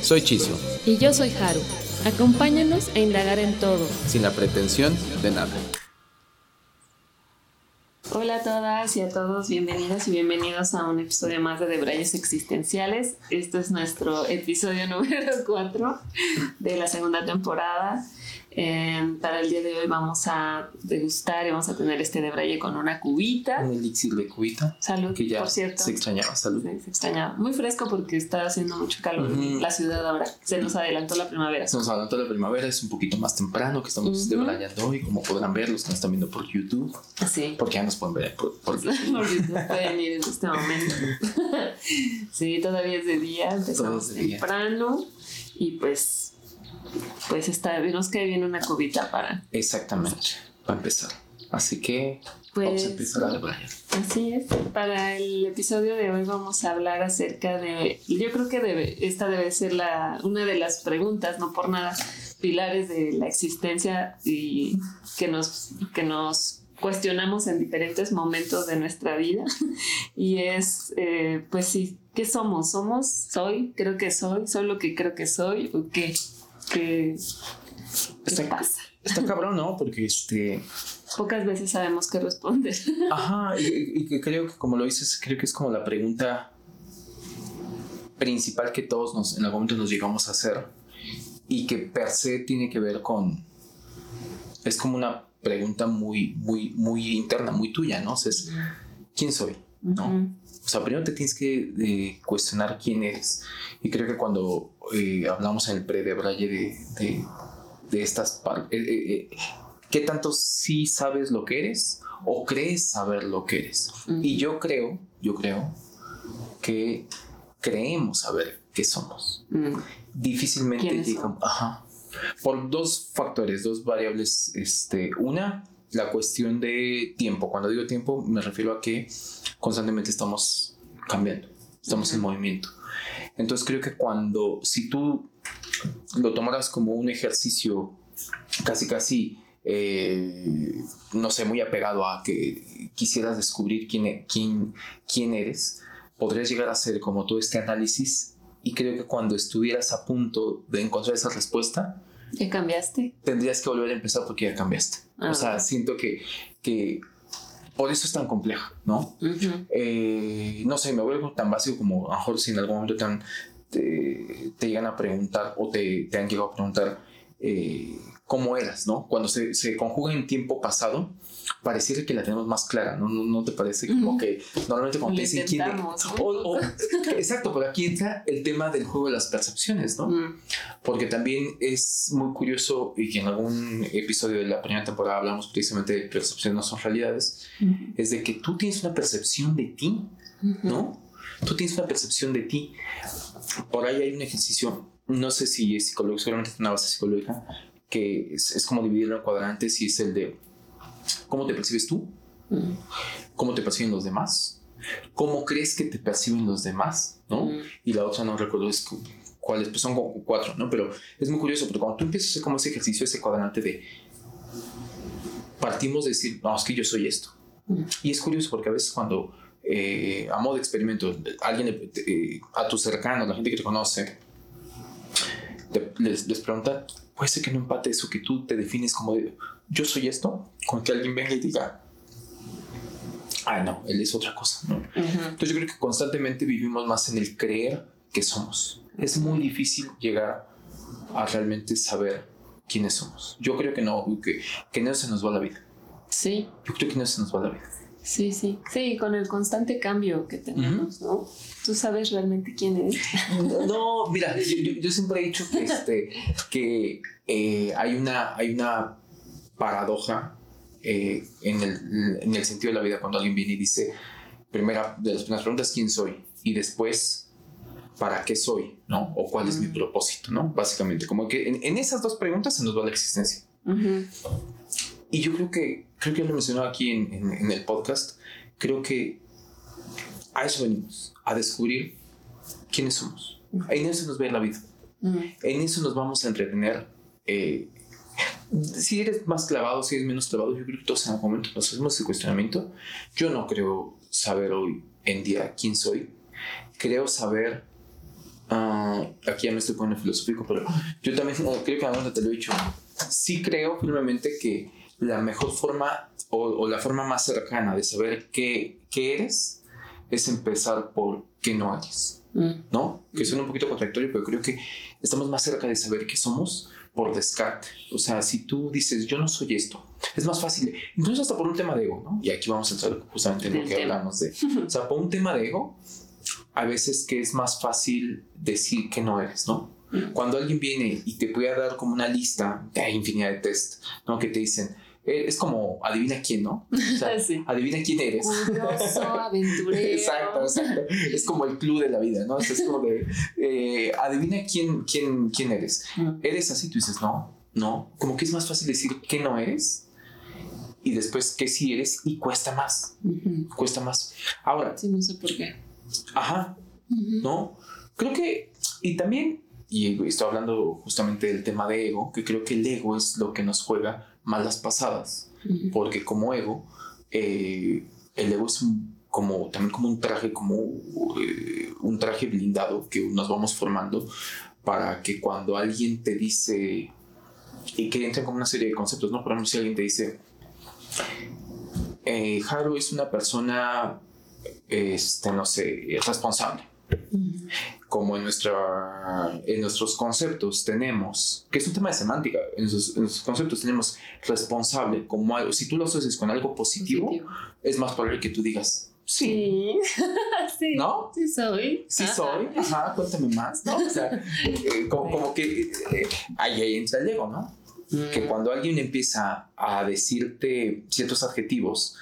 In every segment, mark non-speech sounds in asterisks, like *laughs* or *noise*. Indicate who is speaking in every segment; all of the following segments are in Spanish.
Speaker 1: Soy Chisio.
Speaker 2: Y yo soy Haru. Acompáñanos a indagar en todo.
Speaker 1: Sin la pretensión de nada.
Speaker 2: Hola a todas y a todos, bienvenidas y bienvenidos a un episodio más de Debrayes Existenciales. Este es nuestro episodio *laughs* número 4 de la segunda temporada. Em, para el día de hoy vamos a degustar y vamos a tener este debraye con una cubita.
Speaker 1: Un elixir de cubita.
Speaker 2: Salud,
Speaker 1: que ya
Speaker 2: por cierto.
Speaker 1: Se extrañaba, salud.
Speaker 2: Sí, se extrañaba. Muy fresco porque está haciendo mucho calor en la ciudad ahora. Se nos adelantó la primavera.
Speaker 1: Se nos adelantó la primavera, es un poquito más temprano que estamos uh debrayando hoy, como podrán ver los que nos están viendo por YouTube.
Speaker 2: Sí.
Speaker 1: Porque ya nos pueden ver por, por
Speaker 2: YouTube. por YouTube *laughs* pueden ir en este momento. *laughs* sí, todavía es de día, empezamos temprano y pues pues está, nos que viene una cubita para.
Speaker 1: Exactamente, para empezar. Así que vamos a pues, empezar a hablar.
Speaker 2: Así es. Para el episodio de hoy vamos a hablar acerca de. Yo creo que debe, esta debe ser la, una de las preguntas, no por nada, pilares de la existencia y que nos, que nos cuestionamos en diferentes momentos de nuestra vida. *laughs* y es, eh, pues sí, ¿qué somos? ¿Somos? ¿Soy? Creo que soy. ¿Soy lo que creo que soy? ¿O qué? ¿Qué,
Speaker 1: está,
Speaker 2: pasa?
Speaker 1: Está cabrón, ¿no? Porque este...
Speaker 2: Pocas veces sabemos qué responder. *laughs*
Speaker 1: Ajá, y, creo que como lo dices, creo que es como la pregunta principal que todos nos, en algún momento nos llegamos a hacer y que per se tiene que ver con... Es como una pregunta muy, muy, muy interna, muy tuya, ¿no? O sea, es, ¿quién soy? ¿No? O sea, primero te tienes que eh, cuestionar quién eres. Y creo que cuando eh, hablamos en el pre de Braille de, de, estas partes, eh, ¿qué tanto sí sabes lo que eres o crees saber lo que eres? Y yo creo, yo creo que creemos saber qué somos. Difícilmente digamos, ajá. Por dos factores, dos variables. Este, una, la cuestión de tiempo. Cuando digo tiempo, me refiero a que constantemente estamos cambiando, estamos en movimiento. Entonces creo que cuando, si tú lo tomaras como un ejercicio casi, casi, eh, no sé, muy apegado a que quisieras descubrir quién, e, quién, quién eres, podrías llegar a hacer como todo este análisis y creo que cuando estuvieras a punto de encontrar esa respuesta,
Speaker 2: ¿Ya cambiaste?
Speaker 1: Tendrías que volver a empezar porque ya cambiaste. O ah. sea, siento que, que por eso es tan complejo, ¿no? Eh, no sé, me vuelvo tan básico como a lo mejor si en algún momento te, te, llegan a preguntar o te, te han llegado a preguntar eh, cómo eras, ¿no? Cuando se, se conjuga en tiempo pasado, pareciera que la tenemos más clara, ¿no? ¿No, te parece? Como que normalmente cuando te dicen quién *laughs* exacto, pero aquí entra el tema del juego de las percepciones, ¿no? Porque también es muy curioso y que en algún episodio de la primera temporada hablamos precisamente de percepciones no son realidades, es de que tú tienes una percepción de ti, ¿no? Tú tienes una percepción de ti. Por ahí hay un ejercicio, no sé si es psicológico, seguramente es una base psicológica, que es, es como dividirlo en cuadrantes y es el de ¿Cómo te percibes tú? Mm. ¿Cómo te perciben los demás? ¿Cómo crees que te perciben los demás? ¿no? Mm. Y la otra no recuerdo es cuáles, pues son cuatro, ¿no? Pero es muy curioso, porque cuando tú empiezas a hacer como ese ejercicio, ese cuadrante de partimos de decir, no, es que yo soy esto. Mm. Y es curioso porque a veces cuando eh, a modo de experimento, alguien eh, a tus cercanos, la gente que te conoce, les, les pregunta, puede ser que no empate eso que tú te defines como yo soy esto, con que alguien venga y diga, ah, no, él es otra cosa. ¿no? Entonces yo creo que constantemente vivimos más en el creer que somos. Es muy difícil llegar a realmente saber quiénes somos. Yo creo que no, que, que no se nos va la vida.
Speaker 2: Sí.
Speaker 1: Yo creo que no se nos va la vida.
Speaker 2: Sí, sí, sí, con el constante cambio que tenemos, ¿no? ¿Tú sabes realmente quién eres?
Speaker 1: no, mira, yo, siempre he dicho que, este, que eh, hay, una, hay una paradoja eh, en, el, en, el, sentido de la vida cuando alguien viene y dice, primera de las primeras preguntas, ¿quién soy? Y después para qué soy, ¿no? O cuál es mi propósito, ¿no? Básicamente, como que en, esas dos preguntas se nos va la existencia. Y yo creo que, creo que lo mencionó aquí en, el podcast, creo que a eso venimos, a descubrir quiénes somos. En eso nos ve la vida. En eso nos vamos a entretener. Eh, si eres más clavado, si eres menos clavado, yo creo que todos en algún momento nos hacemos ese cuestionamiento. Yo no creo saber hoy en día quién soy. Creo saber. Uh, aquí ya me estoy poniendo filosófico, pero yo también *laughs* creo que a te lo he dicho. Sí creo firmemente que la mejor forma o, la forma más cercana de saber qué, qué eres es empezar por qué no eres. Mm. ¿No? Que suena un poquito contradictorio, pero creo que estamos más cerca de saber qué somos por descarte. O sea, si tú dices, yo no soy esto, es más fácil, incluso hasta por un tema de ego, ¿no? Y aquí vamos a entrar justamente en lo que hablamos de, *laughs* o sea, por un tema de ego, a veces que es más fácil decir que no eres, ¿no? Mm. Cuando alguien viene y te puede dar como una lista de infinidad de test, ¿no? Que te dicen, es como adivina quién, ¿no? O sea, *laughs* adivina quién eres.
Speaker 2: Curioso, *laughs* aventurero.
Speaker 1: exacto, exacto. Es como el club de la vida, ¿no? Es como de eh, adivina quién, quién, quién eres. Mm. Eres así, tú dices, no, no. Como que es más fácil decir que no eres y después que sí eres y cuesta más. Cuesta más. Ahora.
Speaker 2: Sí, no sé por qué.
Speaker 1: Ajá. ¿No? Creo que, y también, y estoy hablando justamente del tema de ego, que creo que el ego es lo que nos juega malas pasadas, porque como ego, eh, el ego es como, también como un traje, como eh, un traje blindado que nos vamos formando para que cuando alguien te dice, y que entran como una serie de conceptos, ¿no? Por ejemplo, si alguien te dice, eh, Haru es una persona, este, no sé, responsable como en, nuestra, en nuestros conceptos tenemos, que es un tema de semántica, en nuestros, conceptos tenemos responsable como algo, si tú lo haces con algo positivo, es más probable que tú digas, sí.
Speaker 2: Sí. *laughs*
Speaker 1: ¿No?
Speaker 2: Sí soy.
Speaker 1: Sí soy. Ajá, cuéntame más, ¿no? O sea, *laughs* eh, como, que eh, ahí, entra el ego, ¿no? Que mm. cuando alguien empieza a decirte ciertos adjetivos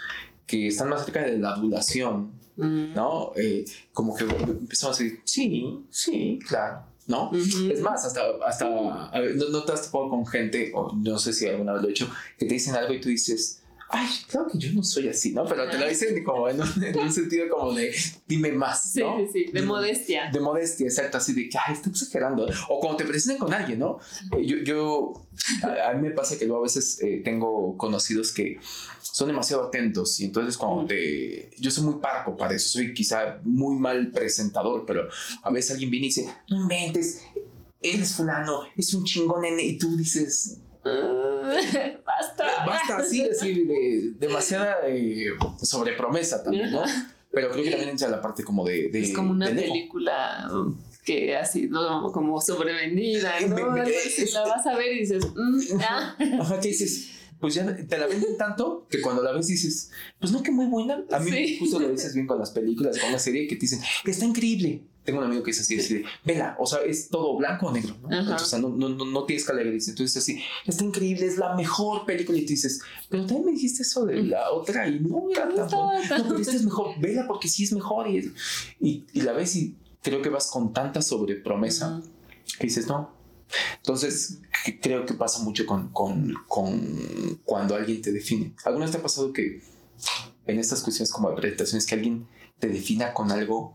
Speaker 1: que están más cerca de la adulación, Mm. ¿no? Eh, como que empezamos a decir, sí, sí, claro. ¿no? Es más, hasta, hasta no, te has topado con gente, o no sé si alguna vez lo he hecho, que te dicen algo y tú dices, ay, claro que yo no soy así, ¿no? Pero te lo dicen como en un, sentido como de, dime más,
Speaker 2: ¿no? Sí, sí, de, modestia.
Speaker 1: De modestia, exacto, así de que, ay, estoy exagerando. O cuando te presentan con alguien, ¿no? Eh, yo, yo a, mí me pasa que luego a veces eh, tengo conocidos que son demasiado atentos y entonces cuando te... Yo soy muy parco para eso, soy quizá muy mal presentador, pero a veces alguien viene y dice, no inventes, eres fulano, es un chingón y tú dices... *laughs*
Speaker 2: basta.
Speaker 1: Basta, sí, decir de, demasiada eh, sobrepromesa también, ¿no? Pero creo que también entra la parte como de... de
Speaker 2: es como una película que ha sido como sobrevendida, *laughs* ¿no? la vas a ver y dices, mm,
Speaker 1: ah". *laughs* Ajá, ¿qué dices? pues ya te la venden tanto que cuando la ves dices, pues no, que muy buena. A mí justo lo dices bien con las películas, con la serie, que te dicen, está increíble. Tengo un amigo que es así, así de, vela, o sea, es todo blanco o negro, ¿no? o sea, no, no, no, tienes que dice Entonces, así, está increíble, es la mejor película. Y tú dices, pero también me dijiste eso de la otra y no era tan No, pero esta es mejor, vela porque sí es mejor. Y, y, la ves y creo que vas con tanta sobrepromesa que dices, no, entonces, creo que pasa mucho con, con, con, cuando alguien te define. ¿Alguna vez te ha pasado que en estas cuestiones como de presentaciones, que alguien te defina con algo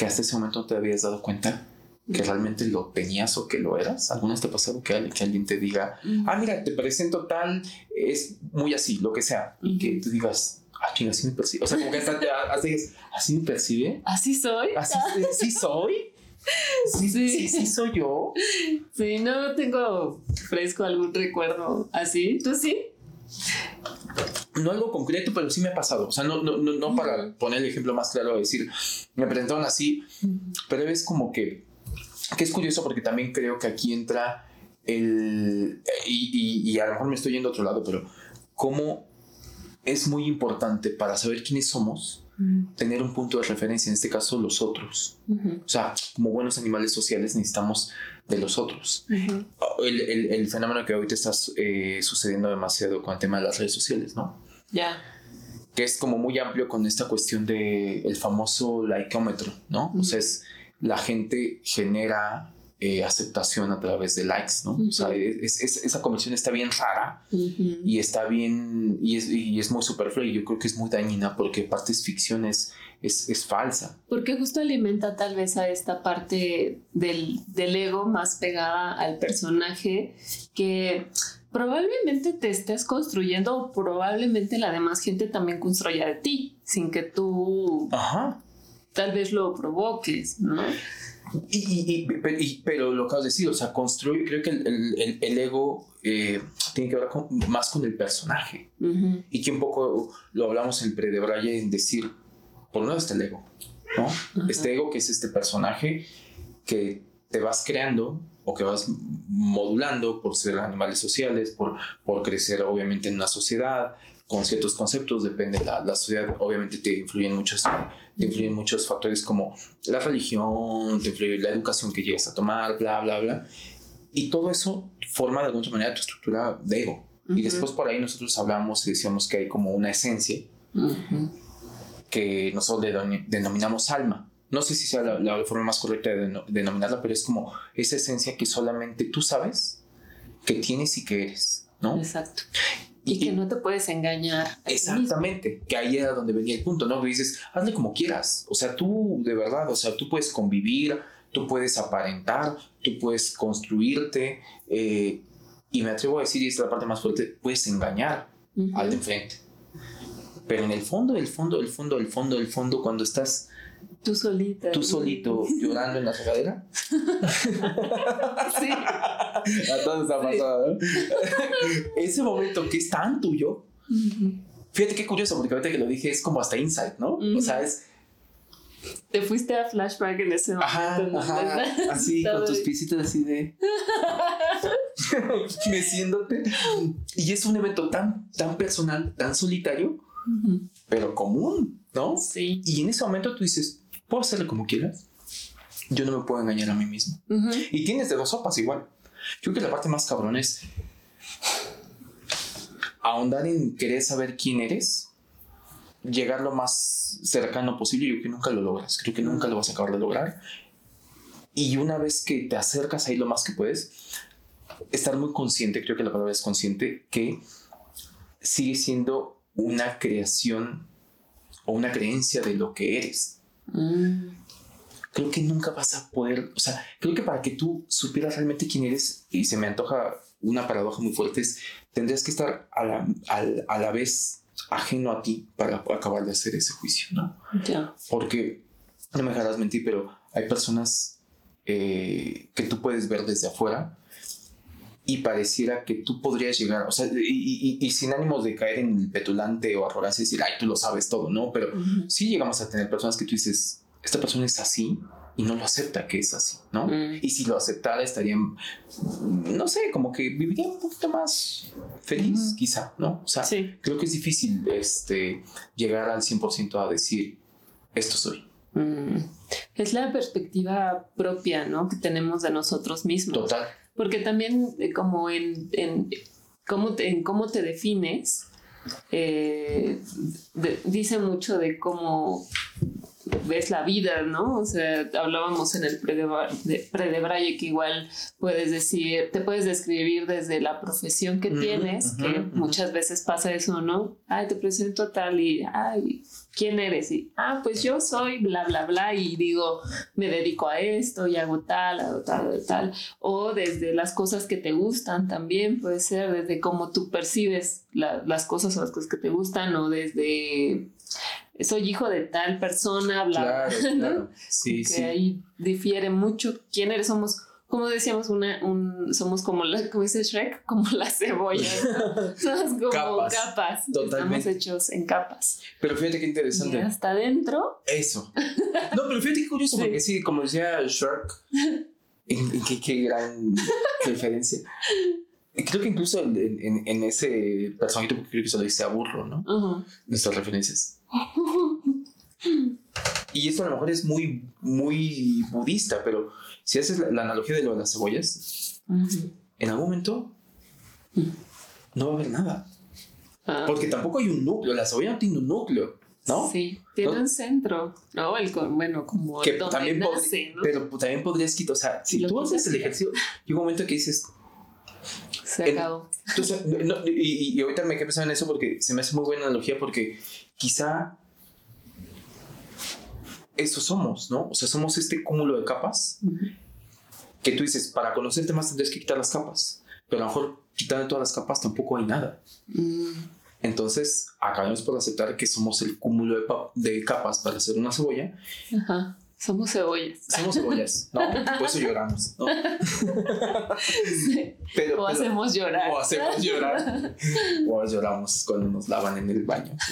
Speaker 1: que hasta ese momento no te habías dado cuenta que realmente lo tenías o que lo eras? ¿Alguna vez te ha pasado que, que alguien te diga, ah, mira, te presento tal, es muy así, lo que sea, y que tú digas, ah, chinga, así me percibe. O sea, como que hasta, así, así me percibe.
Speaker 2: Así soy.
Speaker 1: Así soy. Sí, sí, sí, soy yo.
Speaker 2: Sí, no tengo fresco algún recuerdo así. ¿Tú sí?
Speaker 1: No algo concreto, pero sí me ha pasado. O sea, no, no, no, para poner el ejemplo más claro, decir, me presentaron así, pero es como que, que es curioso porque también creo que aquí entra el, y, y, y a lo mejor me estoy yendo a otro lado, pero cómo es muy importante para saber quiénes somos tener un punto de referencia, en este caso los otros. O sea, como buenos animales sociales necesitamos de los otros. el, el, el, fenómeno que ahorita está eh, sucediendo demasiado con el tema de las redes sociales, ¿no?
Speaker 2: Ya.
Speaker 1: Que es como muy amplio con esta cuestión del el famoso likeómetro, ¿no? O sea, es la gente genera eh, aceptación a través de likes, ¿no? O sea, es- es- esa conversión está bien rara
Speaker 2: Ujú.
Speaker 1: y está bien, y es, y es muy superflua y yo creo que es muy dañina porque parte es ficción, es, es, es falsa.
Speaker 2: Porque justo alimenta tal vez a esta parte del, del ego más pegada al personaje que probablemente te estés construyendo o probablemente la demás gente también construya de ti sin que tú
Speaker 1: Ajá.
Speaker 2: tal vez lo provoques, ¿no?
Speaker 1: Y, y- y- pe- y- pero lo que de decir, o sea, construye, creo que el, el- el- el ego eh, tiene que ver con- más con el personaje. Y que un poco lo hablamos en Pre de en decir, por un lado está el ego, ¿no? Este ego que es este personaje que te vas creando o que vas modulando por ser animales sociales, por, por crecer obviamente en una sociedad con ciertos conceptos, depende de la, la sociedad, obviamente te influyen muchos, te influyen muchos factores como la religión, te influye la educación que llegas a tomar, bla, bla, bla. Y todo eso forma de alguna manera tu estructura de ego. Y
Speaker 2: Ujú.
Speaker 1: después por ahí nosotros hablamos y decíamos que hay como una esencia
Speaker 2: Ujú.
Speaker 1: que nosotros denominamos alma. No sé si sea la, la forma más correcta de deno- denominarla, pero es como esa esencia que solamente tú sabes que tienes y que eres, ¿no?
Speaker 2: Exacto. Y que no te puedes engañar.
Speaker 1: Exactamente, que ahí era donde venía el punto, ¿no? Que dices, hazle como quieras, o sea, tú de verdad, o sea, tú puedes convivir, tú puedes aparentar, tú puedes construirte, eh, y me atrevo a decir, y esta es la parte más fuerte, puedes engañar
Speaker 2: Ujú.
Speaker 1: al de enfrente. Pero en el fondo, el fondo, el fondo, el fondo, el fondo, cuando estás
Speaker 2: Tú solita.
Speaker 1: tú solito *laughs* llorando en la regadera,
Speaker 2: Sí.
Speaker 1: a todos ha pasado, ¿no? *laughs* Ese momento que es tan tuyo, fíjate qué curioso, porque ahorita que lo dije es como hasta insight, ¿no? O sea, es,
Speaker 2: Te fuiste a flashback en ese momento.
Speaker 1: ajá,
Speaker 2: ¿no?
Speaker 1: ajá, *laughs* así, con tus piecitos así de... meciéndote. Y es un evento tan, tan personal, tan solitario, pero común, ¿no?
Speaker 2: Sí.
Speaker 1: Y en ese momento tú dices, ¿puedo hacerlo como quieras? Yo no me puedo engañar a mí mismo.
Speaker 2: Ujú.
Speaker 1: Y tienes de dos sopas igual. Yo creo que la parte más cabrón es ahondar en querer saber quién eres, llegar lo más cercano posible. Yo creo que nunca lo logras. Creo que nunca lo vas a acabar de lograr. Y una vez que te acercas ahí lo más que puedes, estar muy consciente, creo que la palabra es consciente, que sigue siendo una creación o una creencia de lo que eres
Speaker 2: Mm.
Speaker 1: creo que nunca vas a poder, o sea, creo que para que tú supieras realmente quién eres, y se me antoja una paradoja muy fuerte, es, tendrías que estar a la, al- a la vez ajeno a ti para acabar de hacer ese juicio, ¿no?
Speaker 2: Ya.
Speaker 1: Porque, no me dejarás mentir, pero hay personas eh, que tú puedes ver desde afuera y pareciera que tú podrías llegar, o sea, y, y- y sin ánimos de caer en petulante o arrogancia y decir, ay, tú lo sabes todo, ¿no? Pero
Speaker 2: Ujú.
Speaker 1: sí llegamos a tener personas que tú dices, esta persona es así y no lo acepta que es así, ¿no?
Speaker 2: Mm.
Speaker 1: Y si lo aceptara estarían, no sé, como que viviría un poquito más feliz, quizá, ¿no? O sea,
Speaker 2: Sí.
Speaker 1: creo que es difícil este, llegar al 100% a decir, esto soy.
Speaker 2: Mm. Es la perspectiva propia, ¿no? Que tenemos de nosotros mismos.
Speaker 1: Total.
Speaker 2: Porque también eh, como en, en, cómo te, en cómo te defines, eh, dice mucho de cómo ves la vida, ¿no? O sea, hablábamos en el pre de, pre de Braille que igual puedes decir, te puedes describir desde la profesión que tienes, que muchas veces pasa eso, ¿no? Ay, te presento tal y, ay, ¿quién eres? Y, ah, pues yo soy bla, bla, bla, y digo, me dedico a esto y hago tal, hago tal, hago tal. O desde las cosas que te gustan también, puede ser desde cómo tú percibes la- las cosas o las cosas que te gustan, o desde soy hijo de tal persona, bla,
Speaker 1: Claro,
Speaker 2: bla, *laughs* ¿no?
Speaker 1: claro. Sí,
Speaker 2: que
Speaker 1: sí.
Speaker 2: ahí difiere mucho quién eres. Somos, como decíamos, una, un, somos como la, como dice Shrek, *laughs* como las cebollas. ¿no? *laughs* Somos como
Speaker 1: Capas.
Speaker 2: capas.
Speaker 1: Totalmente.
Speaker 2: Estamos hechos en capas.
Speaker 1: Pero fíjate qué
Speaker 2: Y
Speaker 1: interesante.
Speaker 2: hasta adentro.
Speaker 1: Eso. No, pero fíjate qué curioso,
Speaker 2: Sí.
Speaker 1: porque sí, como decía en qué, qué gran referencia. Creo que incluso en, en- en ese personaje, porque creo que se lo dice a burro, ¿no?
Speaker 2: Ujú.
Speaker 1: Nuestras referencias. Y esto a lo mejor es muy, muy budista, pero si haces la, la analogía de lo de las cebollas,
Speaker 2: Ujú.
Speaker 1: en algún momento no va a haber nada.
Speaker 2: Ah,
Speaker 1: Porque tampoco hay un núcleo, la cebolla no tiene un núcleo. ¿no?
Speaker 2: Sí, tiene un centro, ¿no? El, bueno, como
Speaker 1: que también nace, ¿no? Pero también podrías quitar, o sea, si tú haces el ejercicio, llega un momento que dices...
Speaker 2: Se acabó.
Speaker 1: Entonces, no, y, y, ahorita me quedé pensando en eso porque se me hace muy buena analogía porque quizá eso somos, ¿no? O sea, somos este cúmulo de capas que tú dices, para conocerte más tendrías que quitar las capas, pero a lo mejor quitando todas las capas tampoco hay nada. Mm. Entonces, acabamos por aceptar que somos el cúmulo de, capas para hacer una cebolla.
Speaker 2: Ajá. Somos cebollas.
Speaker 1: Somos cebollas, ¿no? Por eso lloramos, ¿no?
Speaker 2: o hacemos llorar.
Speaker 1: O hacemos llorar. o lloramos cuando nos lavan en el baño. *laughs*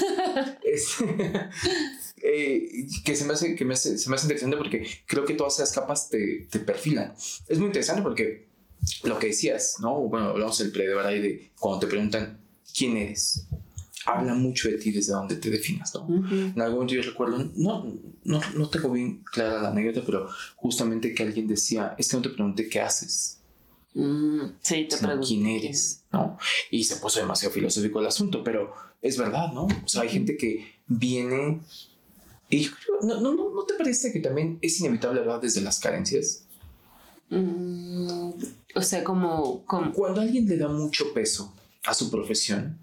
Speaker 1: Eh, que se me hace, que me se me hace interesante porque creo que todas esas capas te, te perfilan. Es muy interesante porque lo que decías, ¿no? Bueno, hablamos del pre de de cuando te preguntan quién eres habla mucho de ti desde donde te definas, ¿no? En algún momento yo recuerdo, no, no, no tengo bien clara la anécdota, pero justamente que alguien decía, es que no te pregunté qué haces.
Speaker 2: Mm, sí, te pregunté.
Speaker 1: ¿Quién eres? ¿no? Y se puso demasiado filosófico el asunto, pero es verdad, ¿no? O sea, hay gente que viene y ¿no, no, no, te parece que también es inevitable hablar desde las carencias?
Speaker 2: Mm, o sea, como, como...
Speaker 1: Cuando alguien le da mucho peso a su profesión,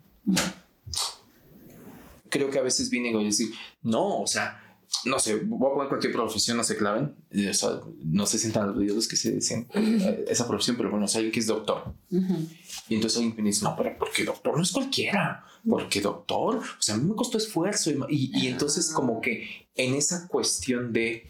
Speaker 1: creo que a veces viene a decir, no, o sea, no sé, voy a poner cualquier profesión, no se claven, o sea, no se sientan los videos que se dicen eh, esa profesión, pero bueno, o sea, alguien que es doctor. Y entonces alguien me dice, no, pero porque doctor no es cualquiera, porque doctor, o sea, a mí me costó esfuerzo. Y, y, entonces como que en esa cuestión de,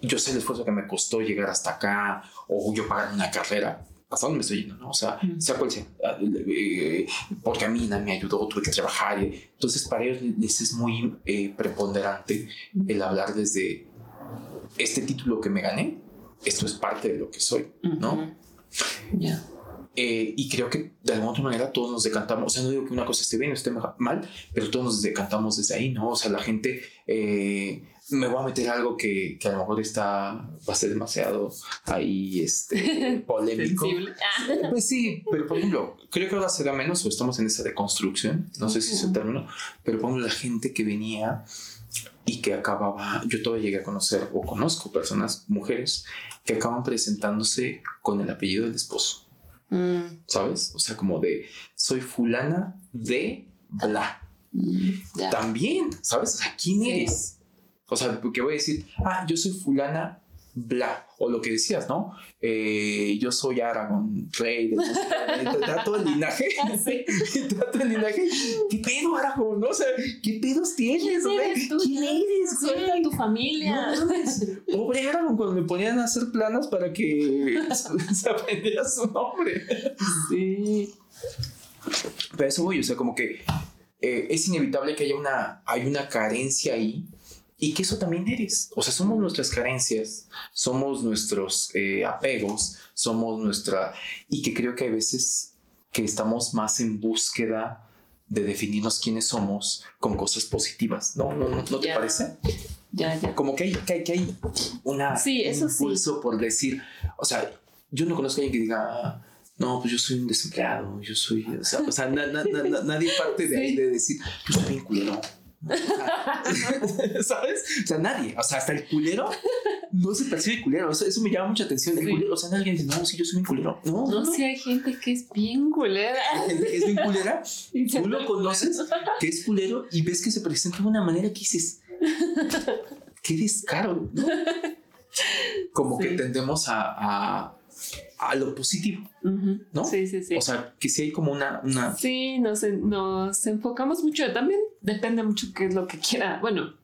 Speaker 1: yo sé el esfuerzo que me costó llegar hasta acá, o yo pagar una carrera, hasta dónde me estoy yendo, ¿no? O sea, sea cual sea, ah, eh, porque a mí me ayudó, tuve que trabajar. Entonces, para ellos les es muy eh, preponderante el hablar desde este título que me gané, esto es parte de lo que soy, ¿no?
Speaker 2: Ya.
Speaker 1: Eh, y creo que de alguna otra manera todos nos decantamos, o sea, no digo que una cosa esté bien o esté mal, pero todos nos decantamos desde ahí, ¿no? O sea, la gente, eh, me voy a meter algo que, que, a lo mejor está, va a ser demasiado ahí, este, *laughs* polémico. pues sí, pero por ejemplo, creo que ahora será menos o estamos en esa deconstrucción, no sé si es el término, pero por ejemplo, la gente que venía y que acababa, yo todavía llegué a conocer o conozco personas, mujeres, que acaban presentándose con el apellido del esposo. Mm. ¿Sabes? O sea, como de soy fulana de bla. Mm, También, ¿sabes? O sea, ¿quién eres? O sea, porque voy a decir, ah, yo soy fulana bla, o lo que decías, ¿no? Eh, yo soy Aragón, rey de *laughs* todo el linaje. *laughs* *laughs* Todo el linaje. ¿Qué pedo, Aragón? ¿No? O sea, ¿qué pedos tienes?
Speaker 2: ¿Quién eres? Tú?
Speaker 1: ¿Quién eres?
Speaker 2: ¿Quién tu familia?
Speaker 1: pobre Aragón, cuando me ponían a hacer planas para que se aprendiera su nombre.
Speaker 2: Sí.
Speaker 1: Pero eso voy, o sea, como que eh, es inevitable que haya una, hay una carencia ahí y que eso también eres. O sea, somos nuestras carencias, somos nuestros eh, apegos, somos nuestra... Y que creo que hay veces que estamos más en búsqueda de definirnos quiénes somos con cosas positivas. ¿No, no, no, te parece?
Speaker 2: Ya, ya.
Speaker 1: Como que hay, que hay, que hay una,
Speaker 2: sí, eso
Speaker 1: un impulso por decir, o sea, yo no conozco a alguien que diga, no, pues yo soy un desempleado, yo soy, o sea, o sea nadie parte de ahí de decir, yo soy *laughs* ¿Sabes? O sea, nadie, o sea, hasta el culero no se percibe culero. Eso, eso me llama mucha atención. El culero, o sea, alguien dice, no, sí, yo soy bien culero. No,
Speaker 2: no, no. hay gente que es bien culera.
Speaker 1: Hay gente que es bien culera. *laughs* Tú lo conoces, *laughs* que es culero, y ves que se presenta de una manera que dices, qué descaro, ¿no? Como que tendemos a a lo positivo, ¿no?
Speaker 2: Sí, sí, sí.
Speaker 1: O sea, que si hay como una... una...
Speaker 2: Sí, nos, nos enfocamos mucho, también depende mucho qué es lo que quiera, bueno,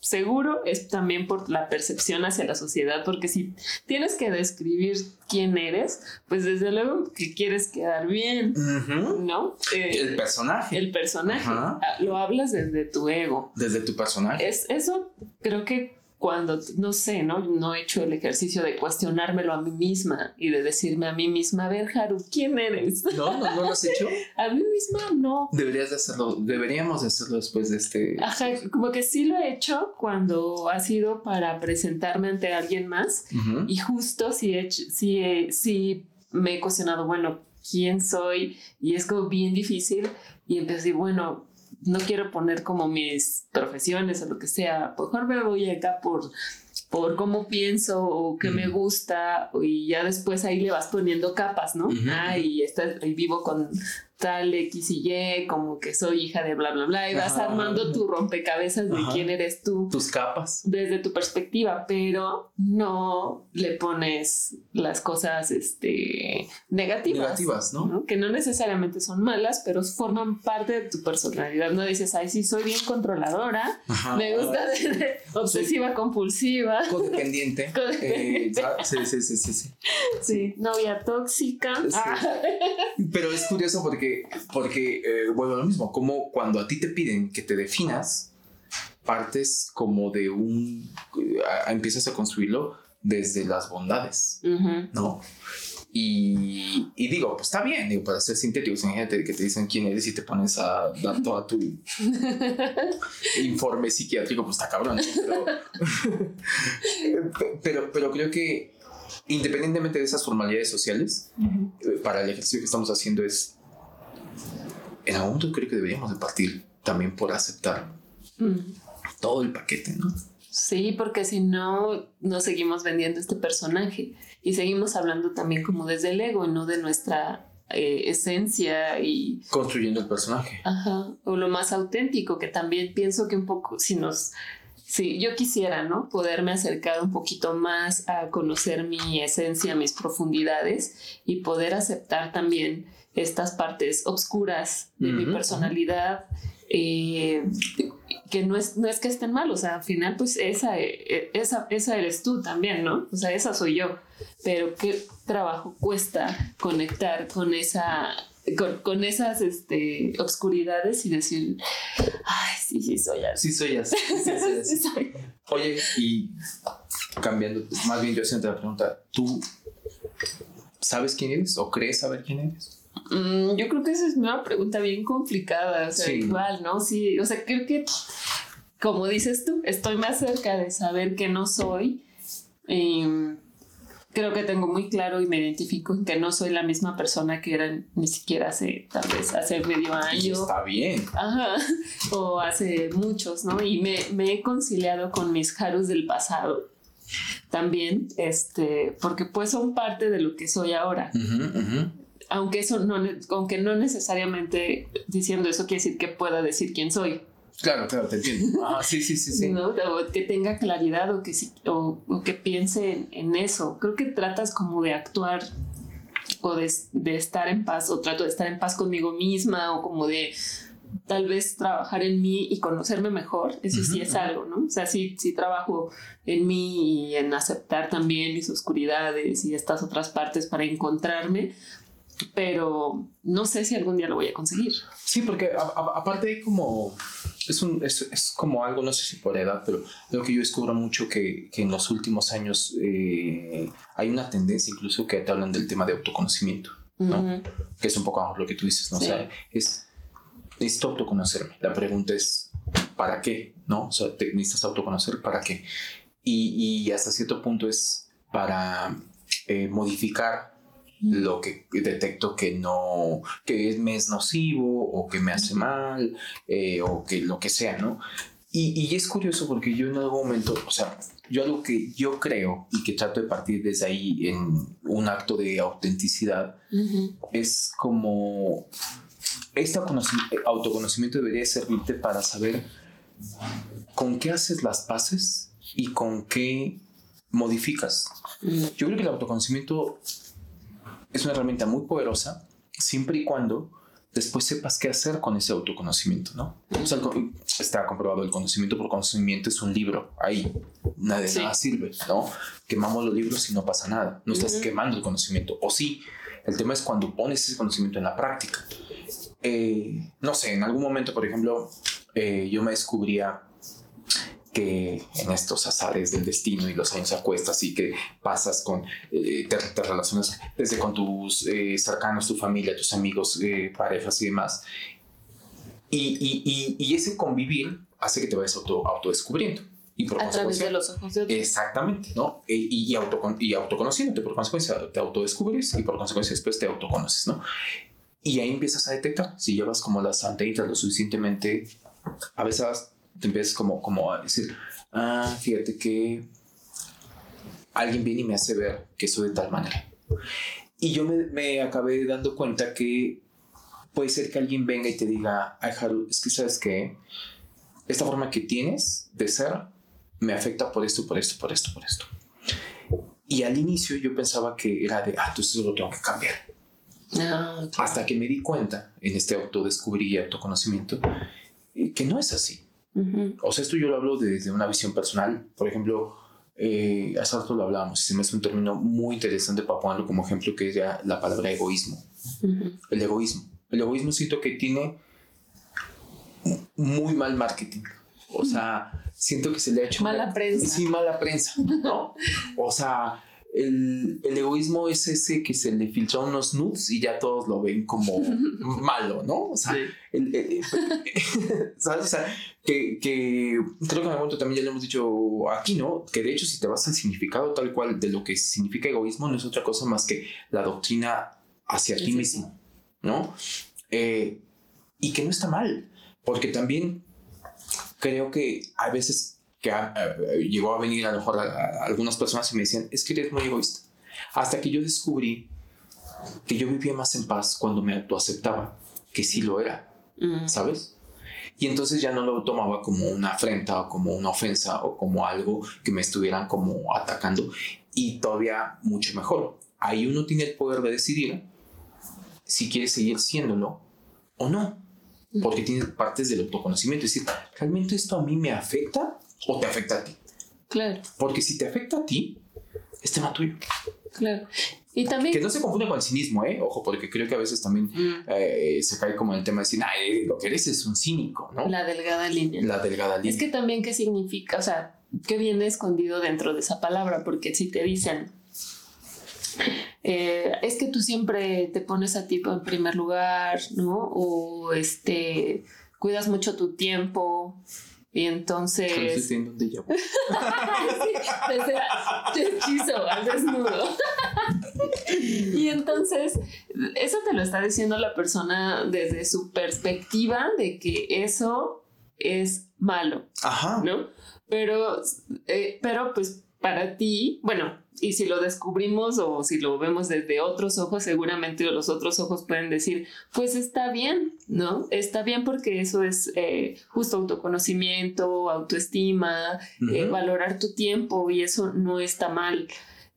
Speaker 2: seguro es también por la percepción hacia la sociedad, porque si tienes que describir quién eres, pues desde luego que quieres quedar bien, ¿no?
Speaker 1: Eh, el personaje.
Speaker 2: El personaje. Ah, lo hablas desde tu ego.
Speaker 1: Desde tu personaje.
Speaker 2: Es, eso creo que cuando, no sé, ¿no? No he hecho el ejercicio de cuestionármelo a mí misma y de decirme a mí misma, a ver, Haru, ¿quién eres?
Speaker 1: No, no, no lo has *laughs* hecho.
Speaker 2: a mí misma no.
Speaker 1: Deberías de hacerlo, deberíamos de hacerlo después de este.
Speaker 2: Ajá, como que sí lo he hecho cuando ha sido para presentarme ante alguien más y justo si he hecho, sí, sí me he cuestionado, bueno, ¿quién soy? Y es como bien difícil y empecé, bueno, no quiero poner como mis profesiones o lo que sea, mejor me voy acá por por cómo pienso o qué me gusta y ya después ahí le vas poniendo capas, ¿no? Ah, y, y vivo con tal X y Y, como que soy hija de bla, bla, bla, y vas armando tu rompecabezas de quién eres tú.
Speaker 1: Tus capas.
Speaker 2: Desde tu perspectiva, pero no le pones las cosas este, negativas.
Speaker 1: Negativas, ¿no?
Speaker 2: Que no necesariamente son malas, pero forman parte de tu personalidad. No dices, ay, sí, soy bien controladora, me gusta obsesiva compulsiva.
Speaker 1: Codependiente. *laughs* Codependiente. Eh, sí, sí, sí, sí,
Speaker 2: sí. novia tóxica. Ah.
Speaker 1: Pero es curioso porque porque, eh, bueno, lo mismo, como cuando a ti te piden que te definas, partes como de un, eh, empiezas a construirlo desde las bondades, ¿no? Y, digo, pues está bien, digo, para ser sintético, gente que te dicen quién eres y te pones a dar todo tu *laughs* informe psiquiátrico, pues está cabrón. *laughs* pero, pero creo que independientemente de esas formalidades sociales, eh, para el ejercicio que estamos haciendo es en algún momento creo que deberíamos de partir también por aceptar mm. todo el paquete, ¿no?
Speaker 2: Sí, porque si no, no seguimos vendiendo este personaje y seguimos hablando también como desde el ego, no de nuestra eh, esencia y...
Speaker 1: Construyendo el personaje.
Speaker 2: Ajá, o lo más auténtico, que también pienso que un poco, si nos... Si yo quisiera, ¿no? Poderme acercar un poquito más a conocer mi esencia, mis profundidades y poder aceptar también estas partes oscuras de mi personalidad, eh, que no es, no es que estén mal, o sea, al final pues esa, eh, esa, esa eres tú también, ¿no? O sea, esa soy yo, pero qué trabajo cuesta conectar con esa... Con, esas este, obscuridades y decir, ay, sí, sí, soy así.
Speaker 1: Sí, soy así. Sí, *laughs* soy así. Oye, y cambiando, más bien yo haciendo la pregunta, ¿tú sabes quién eres o crees saber quién eres?
Speaker 2: Mm, yo creo que esa es una pregunta bien complicada, o sea, igual, ¿no? Sí, o sea, creo que, como dices tú, estoy más cerca de saber que no soy. Em, creo que tengo muy claro y me identifico en que no soy la misma persona que era ni siquiera hace, tal vez, hace medio año.
Speaker 1: está bien.
Speaker 2: Ajá, o hace muchos, ¿no? Y me, me he conciliado con mis Harus del pasado también, este, porque pues son parte de lo que soy ahora aunque eso no, aunque no necesariamente diciendo eso quiere decir que pueda decir quién soy.
Speaker 1: Claro, claro, te entiendo. *laughs* Ah, sí, sí, sí, sí.
Speaker 2: que tenga claridad o que, o, o que piense en, eso. Creo que tratas como de actuar o de, de, estar en paz o trato de estar en paz conmigo misma o como de tal vez trabajar en mí y conocerme mejor. Eso sí es algo, ¿no? O sea, sí, sí trabajo en mí y en aceptar también mis oscuridades y estas otras partes para encontrarme, pero no sé si algún día lo voy a conseguir.
Speaker 1: Sí, porque aparte como es, un, es, es, como algo, no sé si por edad, pero lo que yo descubro mucho que, que en los últimos años eh, hay una tendencia incluso que te hablan del tema de autoconocimiento, ¿no? Que es un poco lo que tú dices, ¿no? O sea, es, necesito autoconocerme. La pregunta es, ¿para qué? ¿No? O sea, te necesitas autoconocer, ¿para qué? Y, y hasta cierto punto es para eh, modificar lo que detecto que no, que me es nocivo o que me hace mal eh, o que lo que sea, ¿no? Y, y, es curioso porque yo en algún momento, o sea, yo algo que yo creo y que trato de partir desde ahí en un acto de autenticidad es como este autoconocimiento debería servirte para saber con qué haces las paces y con qué modificas. Yo creo que el autoconocimiento es una herramienta muy poderosa siempre y cuando después sepas qué hacer con ese autoconocimiento, ¿no? O sea, está comprobado, el conocimiento por conocimiento es un libro, ahí, nada de nada sirve, ¿no? Quemamos los libros y no pasa nada, no estás quemando el conocimiento, o sí, el tema es cuando pones ese conocimiento en la práctica. Eh, no sé, en algún momento, por ejemplo, eh, yo me descubría que en estos azares del destino y los años acuestas y que pasas con, eh, te, relacionas desde con tus eh, cercanos, tu familia, tus amigos, eh, parejas y demás. Y, y, y, ese convivir hace que te vayas auto, autodescubriendo.
Speaker 2: Y por a través de los ojos de otros.
Speaker 1: Exactamente, ¿no? Y, y, auto, y autoconociéndote, por consecuencia te autodescubres y por consecuencia después te autoconoces, ¿no? Y ahí empiezas a detectar, si llevas como las antenitas lo suficientemente, a veces te empiezas como, como a decir, ah, fíjate que alguien viene y me hace ver que soy de tal manera. Y yo me, me acabé dando cuenta que puede ser que alguien venga y te diga, ay, Haru, es que sabes que esta forma que tienes de ser me afecta por esto, por esto, por esto, por esto. Y al inicio yo pensaba que era de, ah, entonces lo tengo que cambiar.
Speaker 2: Ah,
Speaker 1: Hasta que me di cuenta en este autodescubrir y autoconocimiento que no es así. O sea, esto yo lo hablo desde una visión personal. Por ejemplo, eh, hace rato lo hablábamos y se me hace un término muy interesante para ponerlo como ejemplo, que es la palabra egoísmo. El egoísmo. El egoísmo siento que tiene muy mal marketing. O sea, siento que se le ha hecho...
Speaker 2: Mala prensa.
Speaker 1: Sí, mala prensa, ¿no? *laughs* O sea, el, el egoísmo es ese que se le filtra unos nudes y ya todos lo ven como *laughs* malo, ¿no? O sea,
Speaker 2: Sí.
Speaker 1: el- el- *laughs* ¿sabes? O sea, que, que creo que en algún momento también ya lo hemos dicho aquí, ¿no? Que de hecho si te vas al significado tal cual de lo que significa egoísmo no es otra cosa más que la doctrina hacia ti
Speaker 2: Sí,
Speaker 1: mismo, ¿no? Eh, y que no está mal, porque también creo que hay veces que ha- eh, llegó a venir a lo mejor a, a algunas personas y me decían, es que eres muy egoísta. Hasta que yo descubrí que yo vivía más en paz cuando me autoaceptaba, que sí lo era.
Speaker 2: Mm.
Speaker 1: ¿sabes? Y entonces ya no lo tomaba como una afrenta o como una ofensa o como algo que me estuvieran como atacando. Y todavía mucho mejor. Ahí uno tiene el poder de decidir si quiere seguir siéndolo o no. Porque tiene partes del autoconocimiento. Es decir, ¿realmente esto a mí me afecta o te afecta a ti?
Speaker 2: Claro,
Speaker 1: Porque si te afecta a ti, es tema tuyo.
Speaker 2: claro. Y también...
Speaker 1: Que no se confunde con el cinismo, ¿eh? Ojo, porque creo que a veces también
Speaker 2: Mm.
Speaker 1: eh, se cae como en el tema de decir, ay, lo que eres es un cínico, ¿no?
Speaker 2: La delgada línea.
Speaker 1: La delgada línea.
Speaker 2: Es que también qué significa, o sea, qué viene escondido dentro de esa palabra, porque si te dicen, eh, es que tú siempre te pones a ti en primer lugar, ¿no? O este, cuidas mucho tu tiempo y entonces...
Speaker 1: Estoy teniendo un déjà vu. *laughs*
Speaker 2: Sí, desde te hechizo al desnudo. *laughs* y entonces, eso te lo está diciendo la persona desde su perspectiva de que eso es malo.
Speaker 1: Ajá.
Speaker 2: ¿no? Pero, eh, pero pues para ti, bueno, y si lo descubrimos o si lo vemos desde otros ojos, seguramente los otros ojos pueden decir, pues está bien, ¿no? Está bien porque eso es eh, justo autoconocimiento, autoestima, eh, valorar tu tiempo y eso no está mal.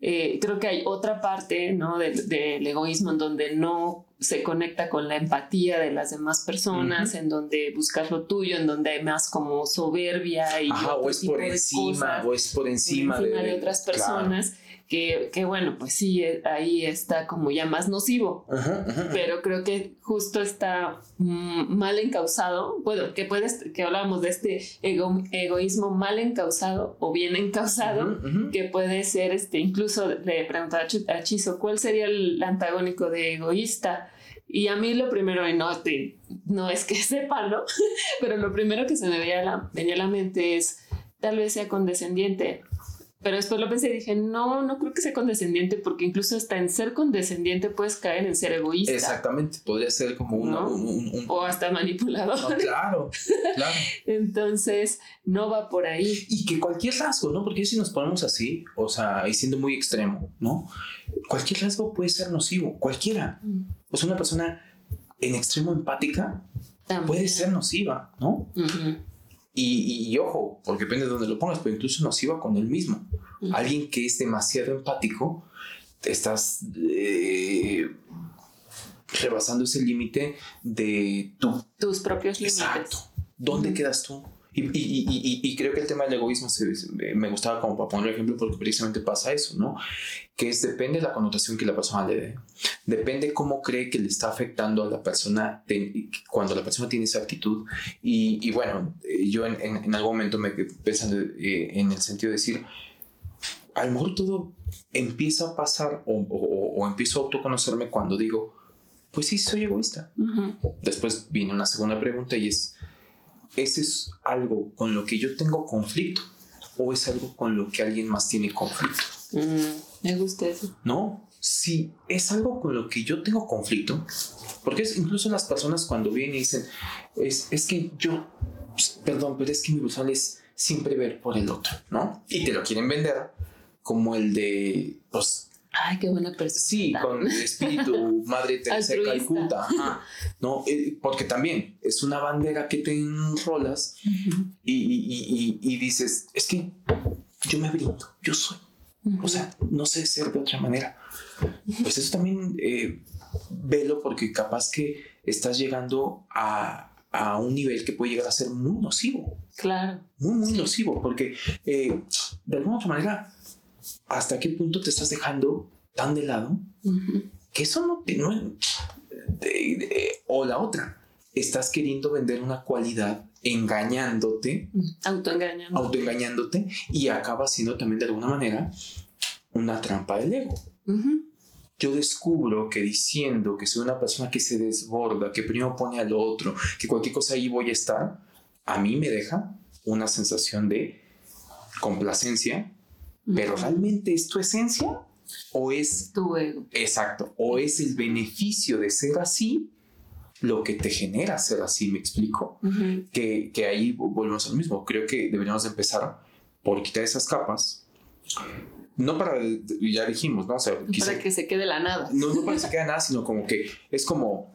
Speaker 2: Eh, creo que hay otra parte, ¿no? Del egoísmo en donde no se conecta con la empatía de las demás personas, en donde buscas lo tuyo, en donde hay más como soberbia y
Speaker 1: Ajá, o es
Speaker 2: tipo
Speaker 1: por
Speaker 2: de
Speaker 1: encima,
Speaker 2: cosas
Speaker 1: o es por encima,
Speaker 2: por encima de, otras
Speaker 1: claro.
Speaker 2: Que, que, bueno, pues sí, eh, ahí está como ya más nocivo.
Speaker 1: Ajá, ajá.
Speaker 2: Pero creo que justo está mm, mal encausado, bueno, que puedes, que hablábamos de este ego- egoísmo mal encausado o bien encausado, que puede ser, este, incluso le preguntaba a Chizo, ¿cuál sería el antagónico de egoísta? Y a mí lo primero, y no, te- no es que *laughs* sepa, ¿no? *laughs* Pero lo primero que se me venía a la, venía a la mente es, tal vez sea condescendiente. Pero después lo pensé y dije, no, no creo que sea condescendiente, porque incluso hasta en ser condescendiente puedes caer en ser egoísta.
Speaker 1: Exactamente, podría ser como una-
Speaker 2: ¿No?
Speaker 1: un, un- un-
Speaker 2: O hasta manipulador.
Speaker 1: No, claro, claro. *laughs*
Speaker 2: Entonces, no va por ahí.
Speaker 1: Y que cualquier rasgo, ¿no? Porque si nos ponemos así, o sea, y siendo muy extremo, ¿no? Cualquier rasgo puede ser nocivo, cualquiera. O sea, una persona en extremo empática
Speaker 2: También.
Speaker 1: puede ser nociva, ¿no? Y, y- y ojo, porque depende de dónde lo pongas, pero incluso nociva con él mismo. Alguien que es demasiado empático, estás eh, rebasando ese límite de tu
Speaker 2: Tus propios límites.
Speaker 1: Exacto. ¿Dónde quedas tú? Y, y- y- y- creo que el tema del egoísmo se- me gustaba como para poner ejemplo porque precisamente pasa eso, ¿no? Que es depende de la connotación que la persona le dé. Depende cómo cree que le está afectando a la persona de- cuando la persona tiene esa actitud. Y, bueno, eh, yo en, en- en algún momento me quedé pensando eh, en el sentido de decir, a lo mejor todo empieza a pasar o, o- o empiezo a autoconocerme cuando digo, pues sí, soy egoísta.
Speaker 2: Ujú.
Speaker 1: Después viene una segunda pregunta y es, ¿ese es algo con lo que yo tengo conflicto o es algo con lo que alguien más tiene conflicto?
Speaker 2: Mm, me gusta eso.
Speaker 1: No, si es algo con lo que yo tengo conflicto, Porque es, incluso las personas cuando vienen y dicen, es, es que yo, perdón, pero es que mi buzón es siempre ver por el otro, ¿no? Y te lo quieren vender como el de, pues,
Speaker 2: Ay, qué buena persona.
Speaker 1: Sí, con el espíritu Madre *laughs* Teresa de Calcuta. ¿no? Eh, porque también es una bandera que te enrolas y, y, y, dices, es que yo me brindo, yo soy. O sea, no sé ser de otra manera. Pues eso también eh, velo porque capaz que estás llegando a, a, un nivel que puede llegar a ser muy nocivo.
Speaker 2: Claro.
Speaker 1: Muy, muy nocivo, porque eh, de alguna otra manera hasta qué punto te estás dejando tan de lado que eso no te... No, o la otra, estás queriendo vender una cualidad engañándote,
Speaker 2: autoengañándote.
Speaker 1: autoengañándote y acaba siendo también de alguna manera una trampa del ego. Yo descubro que diciendo que soy una persona que se desborda, que primero pone al otro, que cualquier cosa ahí voy a estar, a mí me deja una sensación de complacencia pero realmente es tu esencia o es
Speaker 2: tu ego.
Speaker 1: Exacto, o es el beneficio de ser así lo que te genera ser así, me explico. que, que, ahí volvemos al mismo. Creo que deberíamos empezar por quitar esas capas. No para, ya dijimos, ¿no? O
Speaker 2: sea, para que se quede la nada.
Speaker 1: No, no para que se quede nada, sino como que es como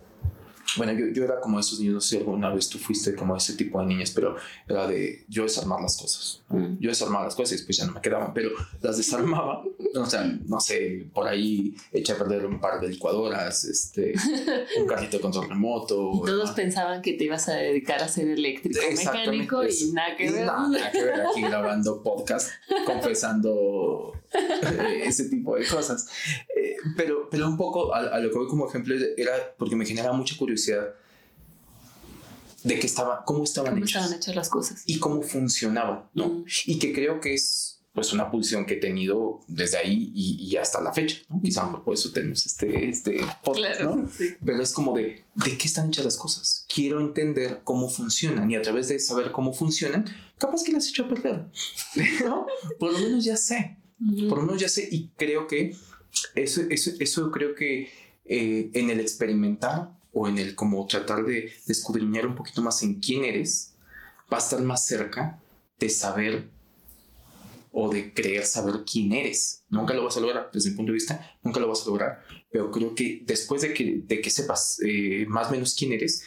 Speaker 1: bueno, yo, yo, era como esos niños, no sé si alguna vez tú fuiste como ese tipo de niñas, pero era de yo desarmar las cosas. Mm. Yo desarmaba las cosas y después ya no me quedaban, pero las desarmaba, *laughs* o sea, no sé, por ahí eché a perder un par de licuadoras, este, *laughs* un carrito de control remoto.
Speaker 2: Y todos pensaban que te ibas a dedicar a ser eléctrico mecánico y nada que ver.
Speaker 1: Nada, que ver aquí *laughs* grabando podcast, confesando *laughs* ese tipo de cosas. Eh, pero, pero un poco a, lo que voy como ejemplo era porque me genera mucha curiosidad de que estaba, cómo estaban,
Speaker 2: ¿Cómo estaban hechas las cosas
Speaker 1: y cómo funcionaban, ¿no? Mm. Y que creo que es pues una pulsión que he tenido desde ahí y, hasta la fecha, ¿no? Quizá por eso tenemos este, este podcast, ¿no? Pero es como de, ¿de qué están hechas las cosas? Quiero entender cómo funcionan y a través de saber cómo funcionan, capaz que las he hecho a perder, *laughs* ¿no? Por lo menos ya sé, por lo menos ya sé y creo que eso, eso, eso creo que eh, en el experimentar o en el como tratar de, descubrir un poquito más en quién eres, va a estar más cerca de saber o de creer saber quién eres. Nunca lo vas a lograr desde mi punto de vista, nunca lo vas a lograr, pero creo que después de que, de que sepas eh, más o menos quién eres,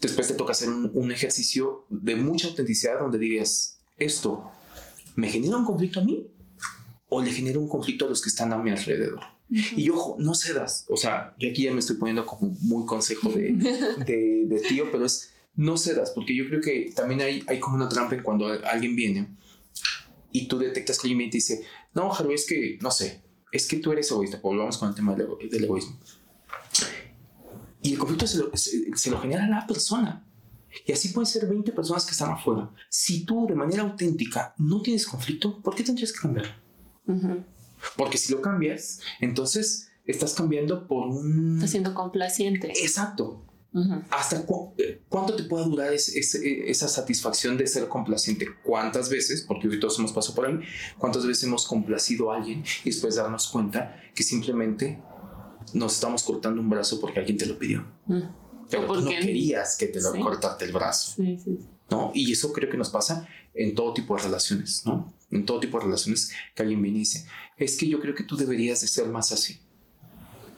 Speaker 1: después te toca hacer un, un, ejercicio de mucha autenticidad donde digas, esto me genera un conflicto a mí o le genera un conflicto a los que están a mi alrededor. Y ojo, no cedas. O sea, yo aquí ya me estoy poniendo como muy consejo *laughs* de, de, tío, pero es no cedas, porque yo creo que también hay, hay como una trampa en cuando alguien viene y tú detectas que alguien te dice, no, Jaro, es que, no sé, es que tú eres egoísta. Volvamos con el tema del, egoísmo. Y el conflicto se lo, se, lo genera la persona. Y así pueden ser 20 personas que están afuera. Si tú de manera auténtica no tienes conflicto, ¿por qué tendrías que cambiar? Porque si lo cambias, entonces estás cambiando por un...
Speaker 2: Estás siendo complaciente.
Speaker 1: Exacto. ¿Hasta eh, cuánto te puede durar esa satisfacción de ser complaciente? ¿Cuántas veces, porque hoy todos hemos pasado por ahí, cuántas veces hemos complacido a alguien y después darnos cuenta que simplemente nos estamos cortando un brazo porque alguien te lo pidió? Pero tú no querías que te lo cortarte el brazo. Sí, sí. ¿no? Y eso creo que nos pasa en todo tipo de relaciones, ¿no? En todo tipo de relaciones que alguien viene y dice, es que yo creo que tú deberías de ser más así.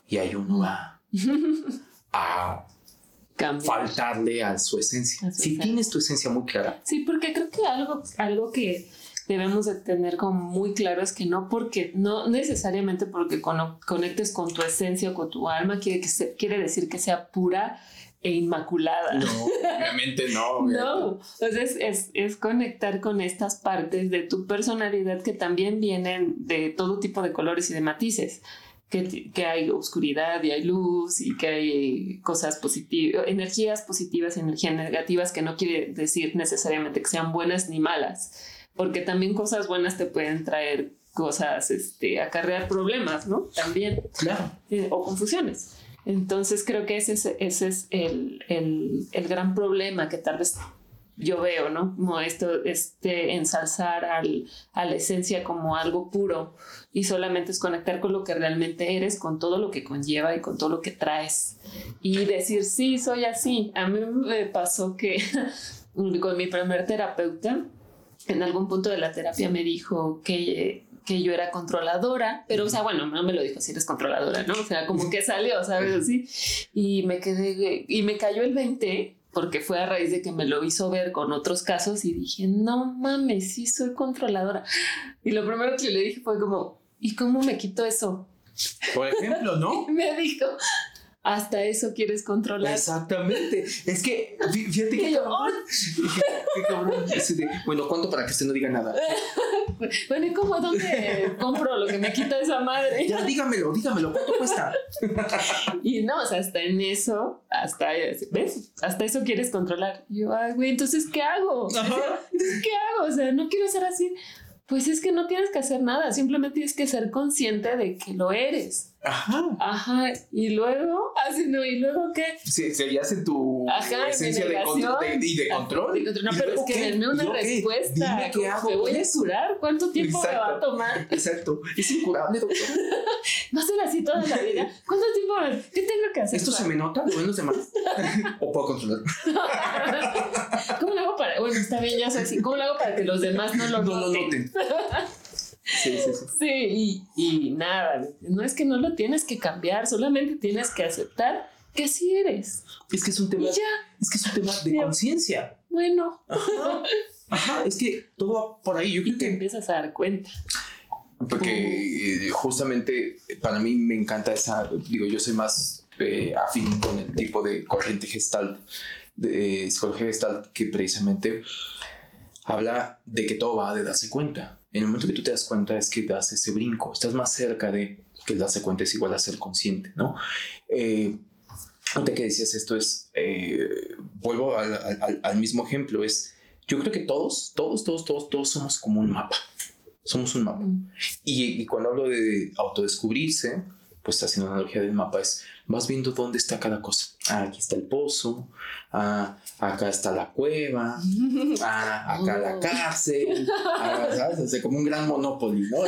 Speaker 1: Y ahí uno va *laughs* a faltarle a su esencia. si tienes tu esencia muy clara.
Speaker 2: Sí, porque creo que algo, algo que debemos de tener como muy claro es que no porque, no necesariamente porque conectes con tu esencia o con tu alma quiere, que quiere decir que sea pura e inmaculada.
Speaker 1: No, obviamente no. *laughs*
Speaker 2: no, entonces es, es, conectar con estas partes de tu personalidad que también vienen de todo tipo de colores y de matices. Que, que hay oscuridad y hay luz y que hay cosas positivas, energías positivas y energías negativas, que no quiere decir necesariamente que sean buenas ni malas, porque también cosas buenas te pueden traer cosas, este, acarrear problemas, ¿no? También.
Speaker 1: Claro.
Speaker 2: O confusiones. Entonces creo que ese es, ese es el, el, el, gran problema que tal vez yo veo, ¿no? Como esto, este ensalzar al, a la esencia como algo puro y solamente es conectar con lo que realmente eres, con todo lo que conlleva y con todo lo que traes. Y decir, sí, soy así. A mí me pasó que *laughs* con mi primer terapeuta, en algún punto de la terapia me dijo que que yo era controladora, pero, o sea, bueno, no me lo dijo si eres controladora, ¿no? O sea, como que *laughs* salió, ¿sabes? Así. Y me quedé, y me cayó el 20 porque fue a raíz de que me lo hizo ver con otros casos y dije, no mames, sí soy controladora. Y lo primero que le dije fue como, ¿y cómo me quito eso?
Speaker 1: Por ejemplo, ¿no? *laughs*
Speaker 2: me dijo, hasta eso quieres controlar.
Speaker 1: Exactamente. Es que, fíjate que cabrón. bueno, ¿cuánto para que usted no diga nada? *laughs*
Speaker 2: bueno, ¿y cómo dónde compro lo que me quita esa madre?
Speaker 1: Ya, dígamelo, dígamelo, ¿cuánto cuesta? *laughs*
Speaker 2: y no, o sea, hasta en eso, hasta, ¿ves? Hasta eso quieres controlar. Y yo, ay, güey, entonces, ¿qué hago? *laughs* ¿qué hago? O sea, no quiero ser así. Pues es que no tienes que hacer nada, simplemente tienes que ser consciente de que lo eres. Ajá. Ajá. Y luego, así no, y luego qué?
Speaker 1: Sí, seguías en tu esencia de, y de control.
Speaker 2: no, pero es que denme una respuesta. Dime qué hago. ¿Me voy a curar? ¿Cuánto tiempo me va a tomar? *laughs*
Speaker 1: Exacto. Es incurable, doctor. *laughs*
Speaker 2: no ser así toda la vida. ¿Cuánto tiempo? ¿Qué tengo que hacer?
Speaker 1: ¿Esto se me nota de buenos demás? *laughs* ¿O puedo controlarlo?
Speaker 2: ¿Cómo lo hago para.? Bueno, está bien, ya sé así. ¿Cómo lo hago para que los demás no lo
Speaker 1: no noten? No lo noten. Sí, sí, sí.
Speaker 2: Sí, y, y, nada, no es que no lo tienes que cambiar, solamente tienes que aceptar que así eres.
Speaker 1: Es que es un tema, es que es un tema de conciencia.
Speaker 2: Bueno.
Speaker 1: Ajá. es que todo va por ahí. Yo creo
Speaker 2: y
Speaker 1: te
Speaker 2: que empiezas a dar cuenta.
Speaker 1: Porque eh, justamente para mí me encanta esa, digo, yo soy más eh, afín con el tipo de corriente gestal, de psicología gestal, que precisamente habla de que todo va de darse cuenta. En el momento que tú te das cuenta es que das ese brinco, estás más cerca de que el darse cuenta es igual a ser consciente, ¿no? Eh, antes que decías esto es, eh, vuelvo al, al, mismo ejemplo, es, yo creo que todos, todos, todos, todos, todos somos como un mapa, somos un mapa. Y, y cuando hablo de autodescubrirse, pues haciendo analogía del mapa es, vas viendo dónde está cada cosa. Ah, aquí está el pozo, ah, acá está la cueva, *laughs* ah, acá la oh. cárcel, ah, ¿sabes? como un gran monopolio, ¿no?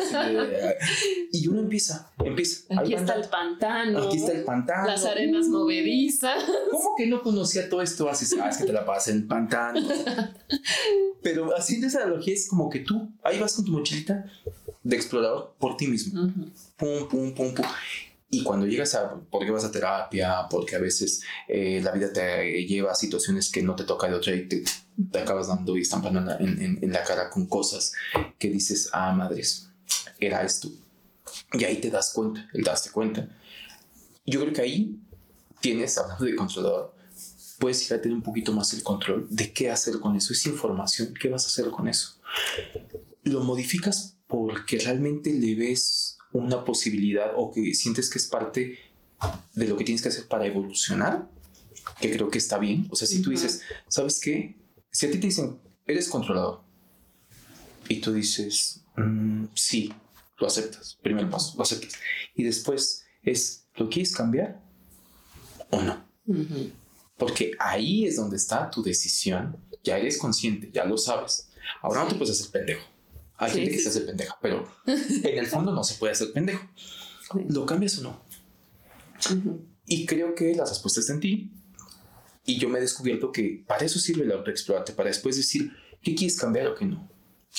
Speaker 1: y uno empieza, empieza.
Speaker 2: Aquí está el pantano.
Speaker 1: Aquí está el pantano.
Speaker 2: Las arenas movedizas.
Speaker 1: ¿Cómo que no conocía todo esto? Así, ah, es que te la pasas en pantano. *laughs* Pero haciendo esa analogía es como que tú, ahí vas con tu mochilita de explorador por ti mismo. Pum, pum, pum, pum. Y cuando llegas a, porque vas a terapia, porque a veces eh, la vida te lleva a situaciones que no te toca de otra y te, acabas dando y estampando en, en, la cara con cosas que dices, ah, madres, era esto. Y ahí te das cuenta, el daste cuenta. Yo creo que ahí tienes, hablando de controlador, puedes ir a tener un poquito más el control de qué hacer con eso. Es información, ¿qué vas a hacer con eso? Lo modificas porque realmente le ves una posibilidad o que sientes que es parte de lo que tienes que hacer para evolucionar, que creo que está bien. O sea, si tú dices, ¿sabes qué? Si a ti te dicen, eres controlador, y tú dices, mm, sí, lo aceptas, primer paso, lo aceptas. Y después es, ¿lo quieres cambiar o no? Porque ahí es donde está tu decisión. Ya eres consciente, ya lo sabes. Ahora no te puedes hacer pendejo. Hay gente que se hace pendeja, pero *laughs* en el fondo no se puede hacer pendejo. ¿Lo cambias o no? Y creo que la respuesta está en ti. Y yo me he descubierto que para eso sirve el autoexplorarte, para después decir qué quieres cambiar o qué no.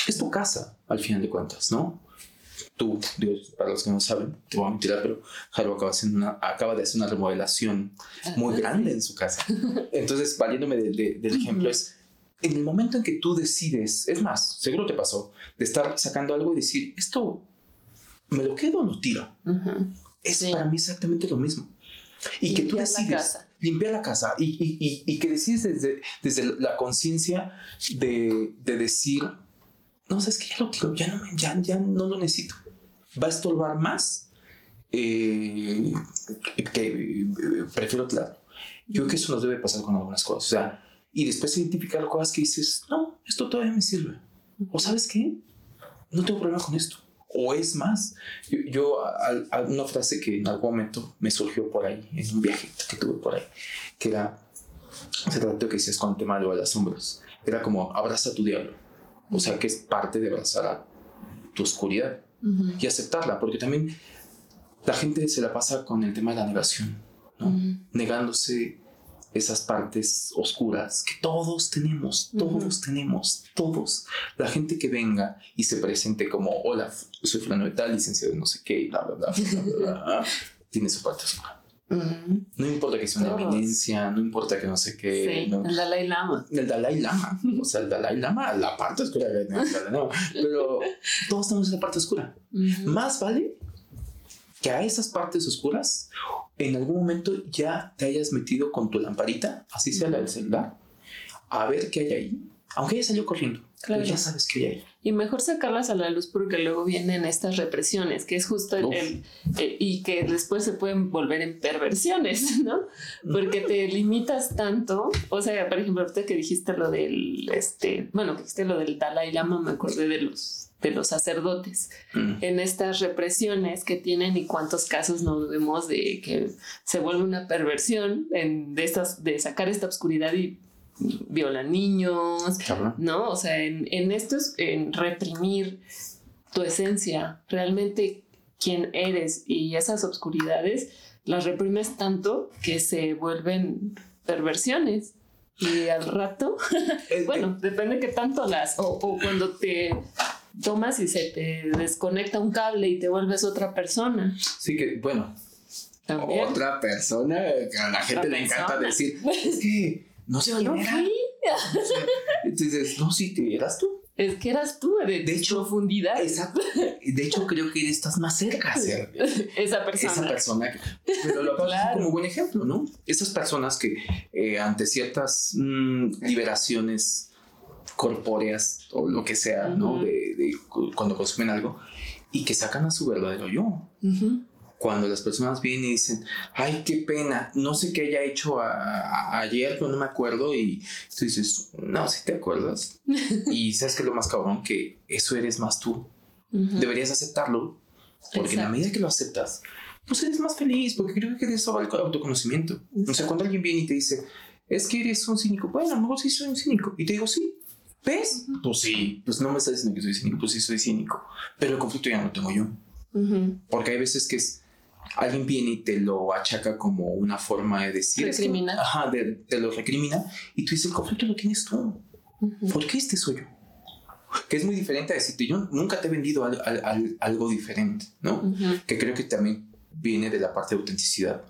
Speaker 1: Es tu casa, al final de cuentas, ¿no? Tú, para los que no saben, te voy a mentir, pero Jaro acaba, acaba de hacer una remodelación muy grande en su casa. Entonces, valiéndome del ejemplo, es en el momento en que tú decides, es más, seguro te pasó, de estar sacando algo y decir, esto me lo quedo o lo tiro. Es para mí exactamente lo mismo. Y que tú decides limpiar la casa y, y, y, que decides desde, desde la conciencia de, de, decir, no, sabes que ya lo tiro, ya no, ya, ya no lo necesito. Va a estorbar más eh, que eh, prefiero claro. Yo creo que eso nos debe pasar con algunas cosas. O sea, y después identificar cosas que dices, no, esto todavía me sirve. O sabes qué, no tengo problema con esto. O es más, yo, una frase que en algún momento me surgió por ahí, en un viaje que tuve por ahí, que era, se trató que decías con el tema de las sombras. era como abraza a tu diablo. O sea, que es parte de abrazar a tu oscuridad
Speaker 2: Ujú.
Speaker 1: y aceptarla, porque también la gente se la pasa con el tema de la negación, ¿no?
Speaker 2: Ujú.
Speaker 1: negándose esas partes oscuras que todos tenemos, todos tenemos, todos. La gente que venga y se presente como, hola, soy fulano de tal, licenciado de no sé qué, y bla, bla, bla, bla, bla, bla, *laughs* tiene su parte oscura. No importa que sea una
Speaker 2: Todos.
Speaker 1: eminencia, no importa que no sé qué.
Speaker 2: Sí,
Speaker 1: no-
Speaker 2: el Dalai Lama.
Speaker 1: el Dalai Lama, *laughs* o sea, el Dalai Lama, la parte oscura pero todos tenemos esa parte oscura. Más vale que a esas partes oscuras en algún momento ya te hayas metido con tu lamparita, así sea la del celular, a ver qué hay ahí. Aunque ya salió corriendo,
Speaker 2: Claro.
Speaker 1: pero ya sabes qué hay ahí.
Speaker 2: Y mejor sacarlas a la luz porque luego vienen estas represiones, que es justo el- eh, y que después se pueden volver en perversiones, *laughs* ¿no? Porque te limitas tanto. O sea, por ejemplo, ahorita que dijiste lo del, este, bueno, que dijiste lo del Dalai Lama, me acordé de los, de los sacerdotes
Speaker 1: Mm.
Speaker 2: en estas represiones que tienen y cuántos casos nos vemos de que se vuelve una perversión en, de estas, de sacar esta oscuridad y violan niños,
Speaker 1: Cabrón.
Speaker 2: ¿no? O sea, en, en esto es en reprimir tu esencia, realmente quién eres y esas obscuridades las reprimes tanto que se vuelven perversiones. Y al rato, *laughs*
Speaker 1: Eh,
Speaker 2: bueno, depende que tanto las, o, o cuando te tomas y se te desconecta un cable y te vuelves otra persona.
Speaker 1: Sí que, bueno,
Speaker 2: También.
Speaker 1: otra persona que a la gente le encanta decir, *laughs* es que no. O sea, Entonces, no, sí, te eras tú.
Speaker 2: Es que eras tú de,
Speaker 1: De hecho,
Speaker 2: profundidad.
Speaker 1: Exacto. De hecho, creo que estás más cerca *laughs*
Speaker 2: Esa persona.
Speaker 1: esa persona. que- pero lo
Speaker 2: Claro.
Speaker 1: como buen ejemplo, ¿no? Esas personas que eh, ante ciertas mm, liberaciones corpóreas o lo que sea, ¿no?
Speaker 2: Ujú.
Speaker 1: De, de cu- cuando consumen algo y que sacan a su verdadero yo.
Speaker 2: Ujú.
Speaker 1: Cuando las personas vienen y dicen, ay, qué pena, no sé qué haya hecho a- a- ayer, pero no me acuerdo. Y tú dices, no, sí te acuerdas. *laughs* y sabes que lo más cabrón, que eso eres más tú.
Speaker 2: Ujú.
Speaker 1: Deberías aceptarlo, porque en la
Speaker 2: Exacto.
Speaker 1: medida que lo aceptas, pues eres más feliz, porque creo que de eso va el autoconocimiento. O sea, cuando alguien viene y te dice, es que eres un cínico, bueno, a lo mejor sí soy un cínico. Y te digo, sí. ¿Ves? Pues sí, pues no me estás diciendo que soy cínico, pues sí soy cínico. Pero el conflicto ya no lo tengo yo.
Speaker 2: Ujú.
Speaker 1: Porque hay veces que es, alguien viene y te lo achaca como una forma de decir.
Speaker 2: Recriminar.
Speaker 1: ajá, de- te lo recrimina. Y tú dices, el conflicto lo tienes tú.
Speaker 2: Ujú.
Speaker 1: ¿Por qué este soy yo? Que es muy diferente a decirte, yo nunca te he vendido al- al- al- algo diferente, ¿no? Que creo que también viene de la parte de autenticidad.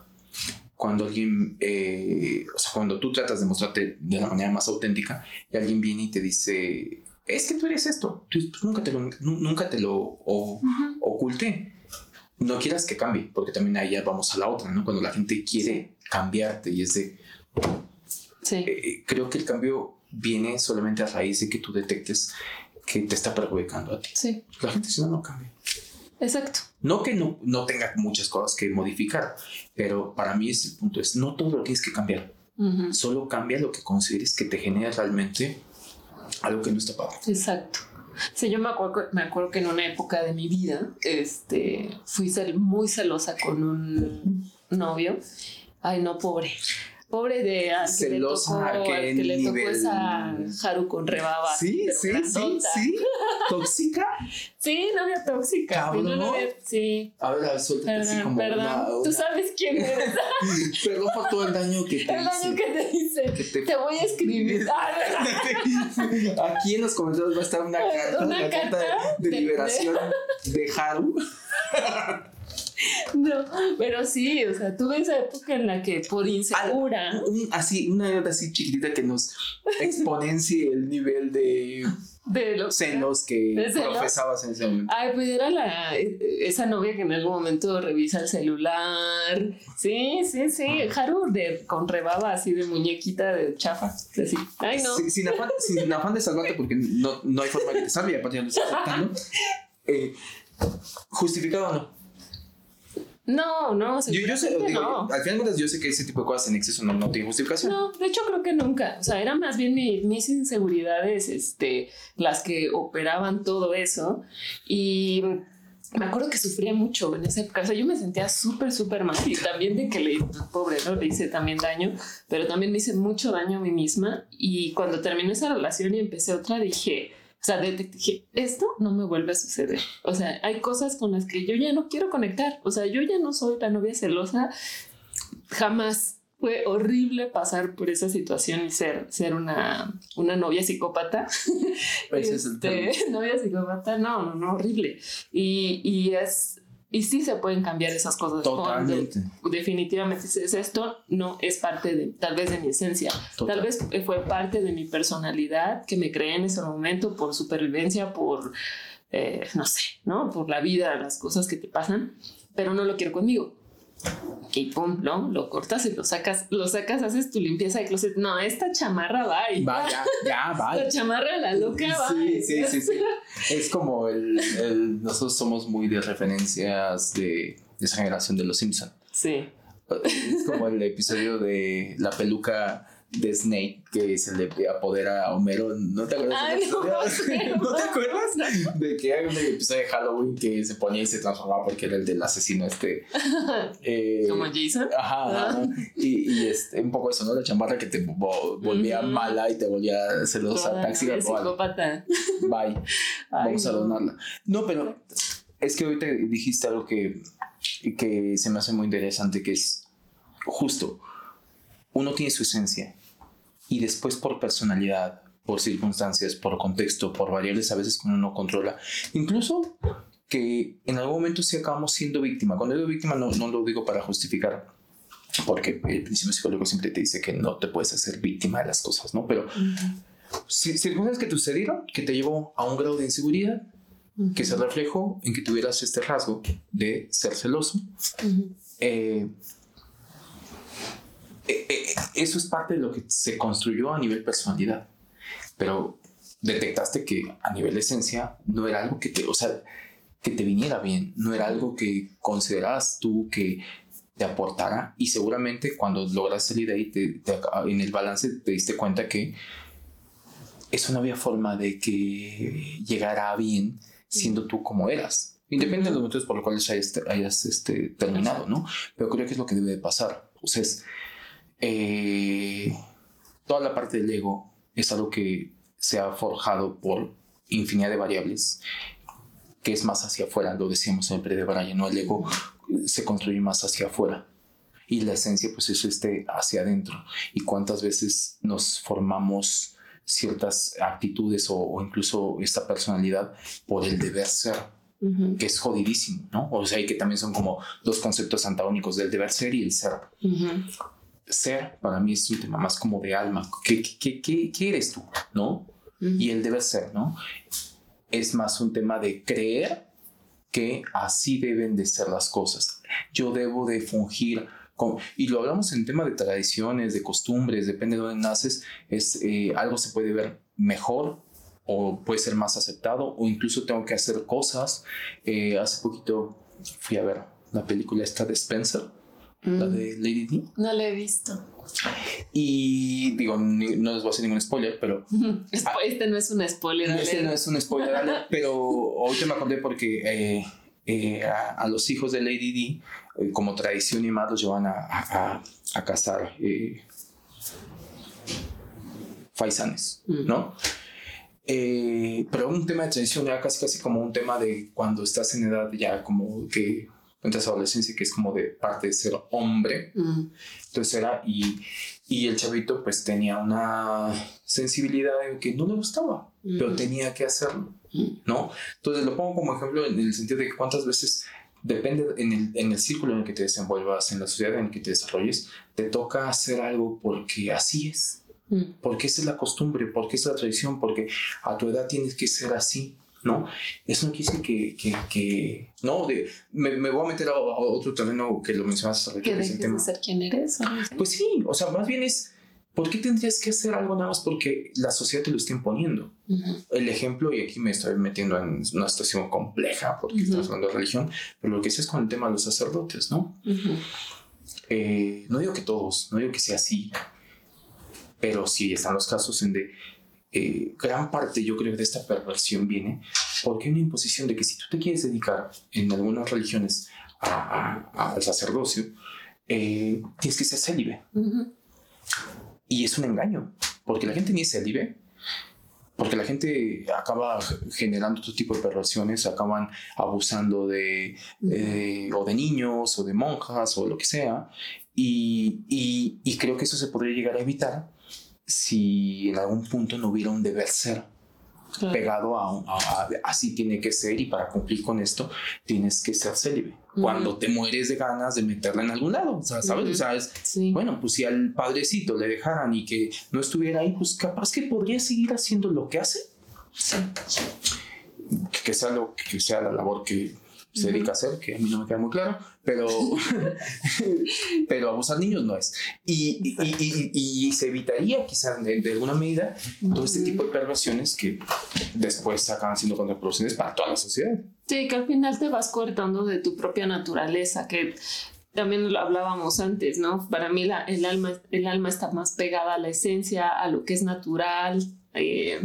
Speaker 1: Cuando alguien, eh, o sea, cuando tú tratas de mostrarte de la manera más auténtica y alguien viene y te dice, es que tú eres esto, tú pues nunca te lo, nu- nunca te lo o-
Speaker 2: Ujú.
Speaker 1: oculté. No quieras que cambie, porque también ahí ya vamos a la otra, ¿no? Cuando la gente quiere cambiarte y es de,
Speaker 2: Sí.
Speaker 1: eh, creo que el cambio viene solamente a raíz de que tú detectes que te está perjudicando a ti.
Speaker 2: Sí.
Speaker 1: La gente si no, no cambia.
Speaker 2: Exacto.
Speaker 1: No que no, no tenga muchas cosas que modificar, pero para mí es el punto, es no todo lo tienes que cambiar, solo cambia lo que consideres que te genera realmente algo que no está padre.
Speaker 2: Exacto. Sí, yo me acuerdo, me acuerdo que en una época de mi vida, este, fui muy celosa con un novio. Ay, no, pobre. Pobre de al que
Speaker 1: Celosa,
Speaker 2: le
Speaker 1: ¿a
Speaker 2: tocó,
Speaker 1: qué
Speaker 2: al que le tocó
Speaker 1: nivel?
Speaker 2: esa Haru con rebaba.
Speaker 1: Sí, sí, sí,
Speaker 2: grandota.
Speaker 1: sí. Tóxica. *laughs*
Speaker 2: Sí, novia tóxica.
Speaker 1: Cabrón.
Speaker 2: Novia- sí.
Speaker 1: A ver, a ver, suéltate así como
Speaker 2: perdón.
Speaker 1: una-
Speaker 2: Tú sabes quién eres. *laughs*
Speaker 1: Perdón por todo el daño que te
Speaker 2: El
Speaker 1: hice.
Speaker 2: que te dice.
Speaker 1: Que te-
Speaker 2: Te voy a escribir. *laughs* Ah,
Speaker 1: Aquí en los comentarios va a estar una carta,
Speaker 2: Una
Speaker 1: carta,
Speaker 2: carta
Speaker 1: de,
Speaker 2: de-
Speaker 1: liberación de Haru. *laughs*
Speaker 2: No, pero sí, o sea, tuve esa época en la que por insegura.
Speaker 1: Un- así, una nota así chiquitita que nos exponencie el nivel de *laughs*
Speaker 2: de lo
Speaker 1: celos que
Speaker 2: ¿De celos?
Speaker 1: profesabas en ese momento.
Speaker 2: Ay, pues era la esa novia que en algún momento revisa el celular. Sí, sí, sí. Haru de, con rebaba así de muñequita de chafa. Así. Ay, no.
Speaker 1: Sí, sin, afán, sin afán de salvarte, porque no, no hay forma que te salve, aparte ya lo estás aceptando. *laughs* Eh, ¿Justificado o no?
Speaker 2: No, no,
Speaker 1: Yo, yo sé, digo,
Speaker 2: no.
Speaker 1: al final de cuentas, yo sé que ese tipo de cosas en exceso no, no tiene justificación.
Speaker 2: No, de hecho creo que nunca. O sea, eran más bien mi- mis inseguridades, este, las que operaban todo eso. Y me acuerdo que sufría mucho en esa época. O sea, yo me sentía súper, súper mal y también de que le, pobre, ¿no? Le hice también daño, pero también me hice mucho daño a mí misma. Y cuando terminé esa relación y empecé otra, dije, o sea, dije, esto no me vuelve a suceder. O sea, hay cosas con las que yo ya no quiero conectar. O sea, yo ya no soy la novia celosa. Jamás fue horrible pasar por esa situación y ser, ser una, una novia psicópata. Ese es el este, *laughs* novia psicópata, no, no, no, horrible. Y, y es, y sí se pueden cambiar esas cosas. Totalmente. definitivamente, esto no es parte de, tal vez de mi esencia. Tal vez fue parte de mi personalidad que me creé en ese momento por supervivencia, por, eh, no sé, ¿no? Por la vida, las cosas que te pasan, pero no lo quiero conmigo y pum, ¿no? Lo cortas y lo sacas, lo sacas, haces tu limpieza de closet. No, esta chamarra va y
Speaker 1: va, ya, ya, va. *laughs*
Speaker 2: La chamarra la loca va.
Speaker 1: Sí, sí, sí, sí. Es como el, el, nosotros somos muy de referencias de, de esa generación de los Simpson.
Speaker 2: Sí.
Speaker 1: Es como el episodio de la peluca de Snake que se le apodera a Homero. ¿No te acuerdas? *laughs* no, te acuerdas? De que hay un episodio de Halloween que se ponía y se transformaba porque era el del asesino este. *laughs*
Speaker 2: Eh, Como Jason.
Speaker 1: Ajá. Ah. Y, y este, un poco eso, ¿no? La chamarra que te volvía mala y te volvía celosa. Taxi
Speaker 2: psicópata.
Speaker 1: Bye. Vamos a donarla. No, pero es que ahorita dijiste algo que, que se me hace muy interesante, que es justo, uno tiene su esencia y después por personalidad, por circunstancias, por contexto, por variables a veces que uno no controla. Incluso que en algún momento sí acabamos siendo víctima. Cuando digo víctima no, no lo digo para justificar, porque el principio psicológico siempre te dice que no te puedes hacer víctima de las cosas, ¿no? Pero circunstancias que te sucedieron, que te llevó a un grado de inseguridad, que se reflejó en que tuvieras este rasgo de ser celoso. eh, eh, eh, eso es parte de lo que se construyó a nivel personalidad, pero detectaste que a nivel esencia no era algo que te, o sea, que te viniera bien, no era algo que consideras tú que te aportara y seguramente cuando logras salir de ahí en el balance te diste cuenta que eso no había forma de que llegara bien siendo tú como eras, independientemente de los motivos por los cuales hayas, hayas este, terminado, ¿no? Pero creo que es lo que debe de pasar. O sea, es, eh, toda la parte del ego es algo que se ha forjado por infinidad de variables, que es más hacia afuera, lo decíamos siempre de Brian, ¿no? El ego se construye más hacia afuera y la esencia pues es este hacia adentro. Y cuántas veces nos formamos ciertas actitudes o, incluso esta personalidad por el deber ser, que es jodidísimo, ¿no? O sea, y que también son como dos conceptos antagónicos del deber ser y el ser ser para mí es un tema más como de alma. ¿Qué, qué, qué, eres tú? ¿No? Y el deber ser, ¿no? Es más un tema de creer que así deben de ser las cosas. Yo debo de fungir con, y lo hablamos en tema de tradiciones, de costumbres, depende de dónde naces, es eh, algo se puede ver mejor o puede ser más aceptado o incluso tengo que hacer cosas. Eh, hace poquito fui a ver la película esta de Spencer la de Lady D.
Speaker 2: No la he visto.
Speaker 1: Y digo, no les voy a hacer ningún spoiler, pero. *laughs*
Speaker 2: este no es un spoiler.
Speaker 1: Este no es un spoiler, *laughs* pero hoy me acordé porque eh, eh, a, los hijos de Lady D, eh, como tradición y más, los llevan a, a, a cazar faisanes, ¿no? pero un tema de tradición ya casi casi como un tema de cuando estás en edad ya como que a adolescencia, que es como de parte de ser hombre. Entonces era, y, y, el chavito pues tenía una sensibilidad en que no le gustaba, pero tenía que hacerlo, ¿no? Entonces lo pongo como ejemplo en el sentido de que cuántas veces depende en el, en el círculo en el que te desenvuelvas, en la sociedad en la que te desarrolles, te toca hacer algo porque así es. Porque esa es la costumbre, porque es la tradición, porque a tu edad tienes que ser así. ¿No? Eso no quiere que, que, que no, de, me, me, voy a meter a, otro terreno que lo mencionaste.
Speaker 2: Que dejes de ser quien eres.
Speaker 1: Pues sí, o sea, más bien es, ¿por qué tendrías que hacer algo nada más porque la sociedad te lo está imponiendo? El ejemplo, y aquí me estoy metiendo en una situación compleja porque estamos hablando de religión, pero lo que es con el tema de los sacerdotes, ¿no? Eh, no digo que todos, no digo que sea así, pero sí están los casos en de eh, gran parte yo creo de esta perversión viene porque hay una imposición de que si tú te quieres dedicar en algunas religiones al sacerdocio, eh, tienes que ser célibe. Y es un engaño, porque la gente ni es célibe, porque la gente acaba generando otro tipo de perversiones, acaban abusando de, eh, o de niños, o de monjas, o lo que sea, y, y, creo que eso se podría llegar a evitar si en algún punto no hubiera un deber ser pegado a, así tiene que ser y para cumplir con esto tienes que ser célibe. Cuando te mueres de ganas de meterla en algún lado, ¿sabes? O sea, es, bueno, pues si al padrecito le dejaran y que no estuviera ahí, pues capaz que podría seguir haciendo lo que hace. Que sea, lo, que sea la labor que, se dedica a hacer, que a mí no me queda muy claro, pero, *laughs* *laughs* pero abusar niños no es. Y, y, y, se evitaría quizás de, alguna medida todo este tipo de perversiones que después acaban siendo contraproducentes para toda la sociedad.
Speaker 2: Sí, que al final te vas cortando de tu propia naturaleza, que también lo hablábamos antes, ¿no? Para mí la, el, alma, el alma está más pegada a la esencia, a lo que es natural. Eh,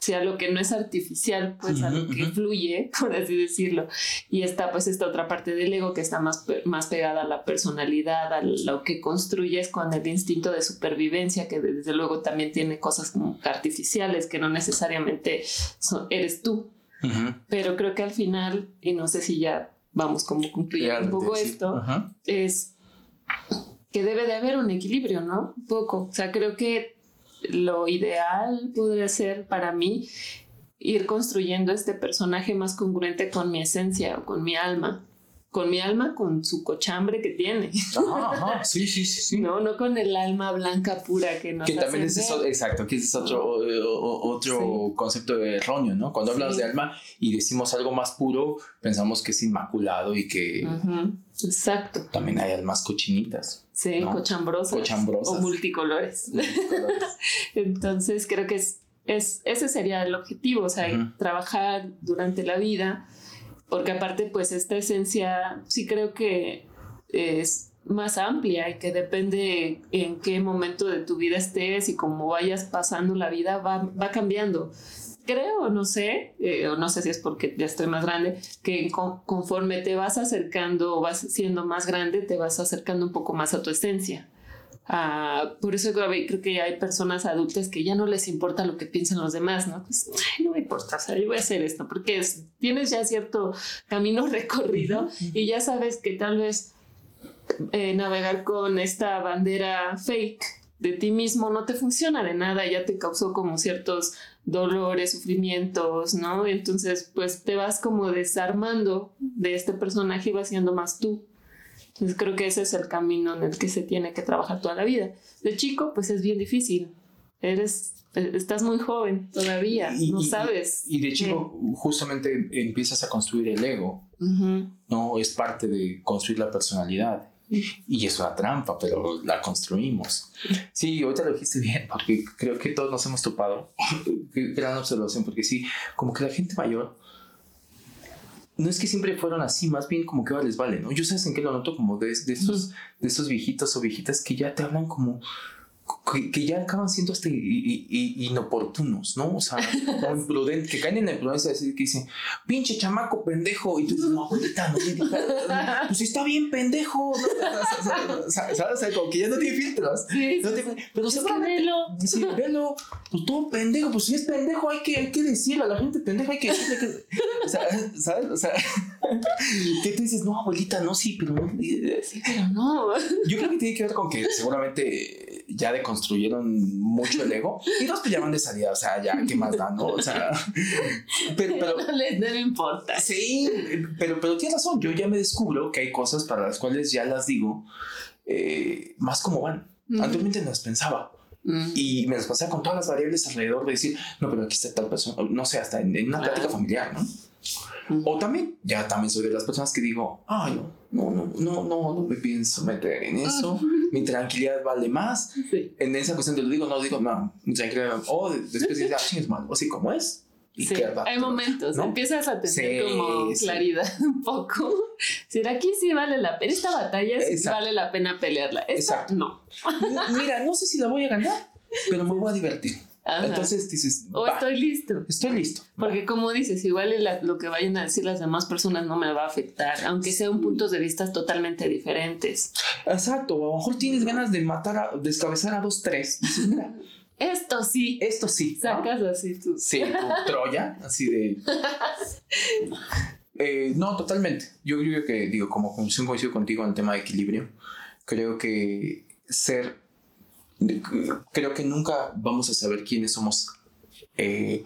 Speaker 2: sea lo que no es artificial, pues a lo que fluye, *laughs* por así decirlo. Y está pues esta otra parte del ego que está más, más pegada a la personalidad, a lo que construyes con el instinto de supervivencia, que desde luego también tiene cosas como artificiales, que no necesariamente eres tú. Pero creo que al final, y no sé si ya vamos como concluyendo un poco esto, es que debe de haber un equilibrio, ¿no? Un poco. O sea, creo que lo ideal podría ser para mí ir construyendo este personaje más congruente con mi esencia o con mi alma. Con mi alma, con su cochambre que tiene. *laughs*
Speaker 1: Ajá, Sí, sí, sí, sí.
Speaker 2: No, no con el alma blanca pura que nos
Speaker 1: Que también es eso, exacto, que es otro, otro concepto erróneo, ¿no? Cuando hablas de alma y decimos algo más puro, pensamos que es inmaculado y que...
Speaker 2: Exacto.
Speaker 1: También hay almas cochinitas.
Speaker 2: Sí, cochambrosas.
Speaker 1: Cochambrosas.
Speaker 2: O multicolores. *laughs* Entonces creo que es, es, ese sería el objetivo, o sea, trabajar durante la vida, porque aparte pues esta esencia sí creo que es más amplia y que depende en qué momento de tu vida estés y cómo vayas pasando la vida va, va cambiando creo, no sé, eh, o no sé si es porque ya estoy más grande, que conforme te vas acercando o vas siendo más grande, te vas acercando un poco más a tu esencia. Ah, por eso creo que hay personas adultas que ya no les importa lo que piensen los demás, ¿no? Pues no me importa, o sea, yo voy a hacer esto, porque tienes ya cierto camino *laughs* recorrido y ya sabes que tal vez eh, navegar con esta bandera fake de ti mismo no te funciona de nada, ya te causó como ciertos dolores, sufrimientos, ¿no? Entonces, pues te vas como desarmando de este personaje y vas siendo más tú. Entonces creo que ese es el camino en el que se tiene que trabajar toda la vida. De chico, pues es bien difícil. Eres, estás muy joven todavía, no sabes.
Speaker 1: Y, de chico, justamente empiezas a construir el ego, ¿no? Es parte de construir la personalidad. Y es una trampa, pero la construimos. Sí, ahorita lo dijiste bien, porque creo que todos nos hemos topado. *laughs* Gran observación, porque sí, como que la gente mayor no es que siempre fueron así, más bien como que les vale, ¿no? Yo sabes en qué lo noto como de, de, esos, de esos viejitos o viejitas que ya te hablan como que, ya acaban siendo hasta inoportunos, ¿no? O sea, *laughs* como imprudentes, que caen en la imprudencia de decir que dicen, pinche chamaco pendejo, y tú dices, no, abuelita, no tiene pues está bien pendejo, ¿sabes? O sea, como que ya no tiene filtros. Sí, no tiene, pero se velo. Sí, velo, pues todo pendejo, pues si es pendejo hay que, hay que decirlo, a la gente pendeja hay que decirle que, o sea, ¿sabes? O sea, *laughs* ¿qué tú dices? No, abuelita, no, sí, pero no.
Speaker 2: Sí, pero no.
Speaker 1: Yo creo que tiene que ver con que seguramente ya deconstruyeron mucho el ego y dos pues ya van de salida, o sea, ya, ¿qué más da, no? O sea, *laughs*
Speaker 2: pero, pero no les importa.
Speaker 1: Sí, pero, pero tienes razón, yo ya me descubro que hay cosas para las cuales ya las digo eh, más como van. Anteriormente no las pensaba. Y me las pasaba con todas las variables alrededor de decir, no, pero aquí está tal persona, no sé, hasta en, una plática familiar, ¿no? O también, ya también soy de las personas que digo, ay, no, no, no, no, no, no me pienso meter en eso. Mi tranquilidad vale más. En esa cuestión te lo digo, no digo, no, mi tranquilidad. O después dices, ah, es malo. O así como es.
Speaker 2: sí, hay momentos, empiezas a tener como claridad *laughs* un poco. Si aquí sí vale la pena, esta batalla sí vale la pena pelearla. Esta, Exacto. no.
Speaker 1: Mira, no sé si la voy a ganar, pero me voy a divertir. Entonces dices,
Speaker 2: o estoy listo.
Speaker 1: Estoy listo.
Speaker 2: Porque como dices, igual lo que vayan a decir las demás personas no me va a afectar, aunque sean puntos de vista totalmente diferentes.
Speaker 1: Exacto, o a lo mejor tienes ganas de matar, a, descabezar a dos, tres.
Speaker 2: Esto sí.
Speaker 1: Esto sí.
Speaker 2: Sacas así tú.
Speaker 1: Sí, tu Troya, así de. *laughs* Eh, no, totalmente. Yo creo que, digo, como conclusión coincido contigo en el tema de equilibrio. Creo que ser. Creo que nunca vamos a saber quiénes somos eh,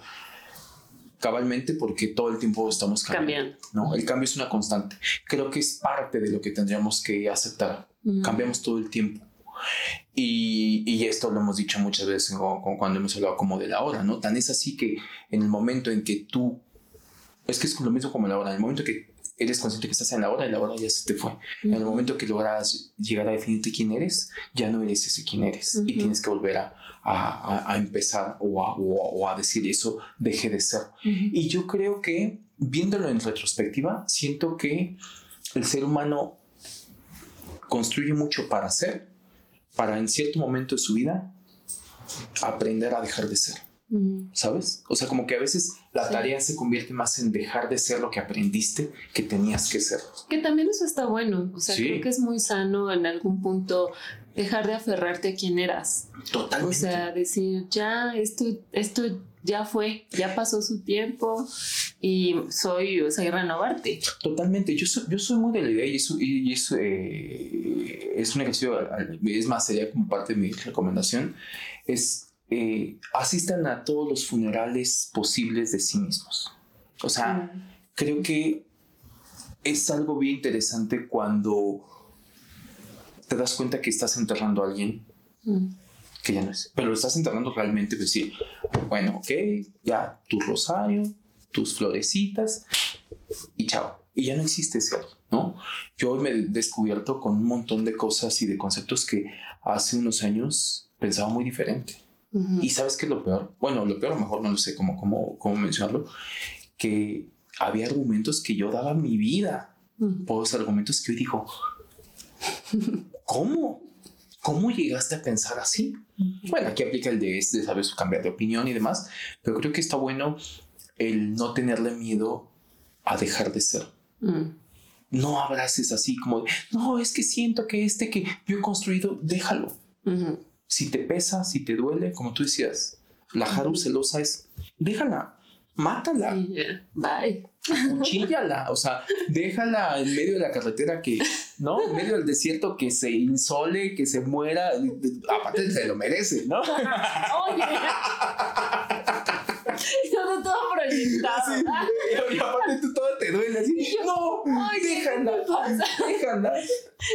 Speaker 1: cabalmente porque todo el tiempo estamos cambiando, ¿no? El cambio es una constante. Creo que es parte de lo que tendríamos que aceptar. Cambiamos todo el tiempo. Y, y, esto lo hemos dicho muchas veces cuando hemos hablado como de la hora, ¿no? Tan es así que en el momento en que tú es que es lo mismo como la hora. En el momento que eres consciente que estás en la hora, la hora ya se te fue. En el momento que logras llegar a definirte quién eres, ya no eres ese quién eres. Y tienes que volver a, a, a empezar o a, o, a, decir eso, deje de ser. Y yo creo que, viéndolo en retrospectiva, siento que el ser humano construye mucho para ser, para en cierto momento de su vida aprender a dejar de ser. ¿Sabes? O sea, como que a veces la tarea se convierte más en dejar de ser lo que aprendiste que tenías que ser.
Speaker 2: Que también eso está bueno. O sea, creo que es muy sano en algún punto dejar de aferrarte a quien eras.
Speaker 1: Totalmente.
Speaker 2: O sea, decir, ya, esto, esto ya fue, ya pasó su tiempo y soy, o sea, y renovarte.
Speaker 1: Totalmente. Yo soy, yo soy muy de la idea y eso, y eso eh, es un ejercicio, es más, sería como parte de mi recomendación, es eh, asistan a todos los funerales posibles de sí mismos. O sea, creo que es algo bien interesante cuando te das cuenta que estás enterrando a alguien que ya no es, pero lo estás enterrando realmente, pues decir, bueno, ok, ya tu rosario, tus florecitas y chao. Y ya no existe ese alguien, ¿no? Yo hoy me he descubierto con un montón de cosas y de conceptos que hace unos años pensaba muy diferente. Y sabes qué es lo peor? Bueno, lo peor a lo mejor no lo sé cómo, cómo, cómo mencionarlo, que había argumentos que yo daba mi vida por los argumentos que hoy digo, ¿cómo? ¿Cómo llegaste a pensar así? Bueno, aquí aplica el de, de saber cambiar de opinión y demás, pero creo que está bueno el no tenerle miedo a dejar de ser. No abraces así como, no, es que siento que este que yo he construido, déjalo si te pesa, si te duele, como tú decías, la Haru celosa es, déjala, mátala.
Speaker 2: Bye.
Speaker 1: Cuchíllala, o sea, déjala en medio de la carretera que, ¿no? En medio del desierto que se insole, que se muera, aparte se lo merece, ¿no? Oye. *laughs*
Speaker 2: todo, todo proyectado.
Speaker 1: y, aparte tú todo te duele así. no, déjala. Déjala.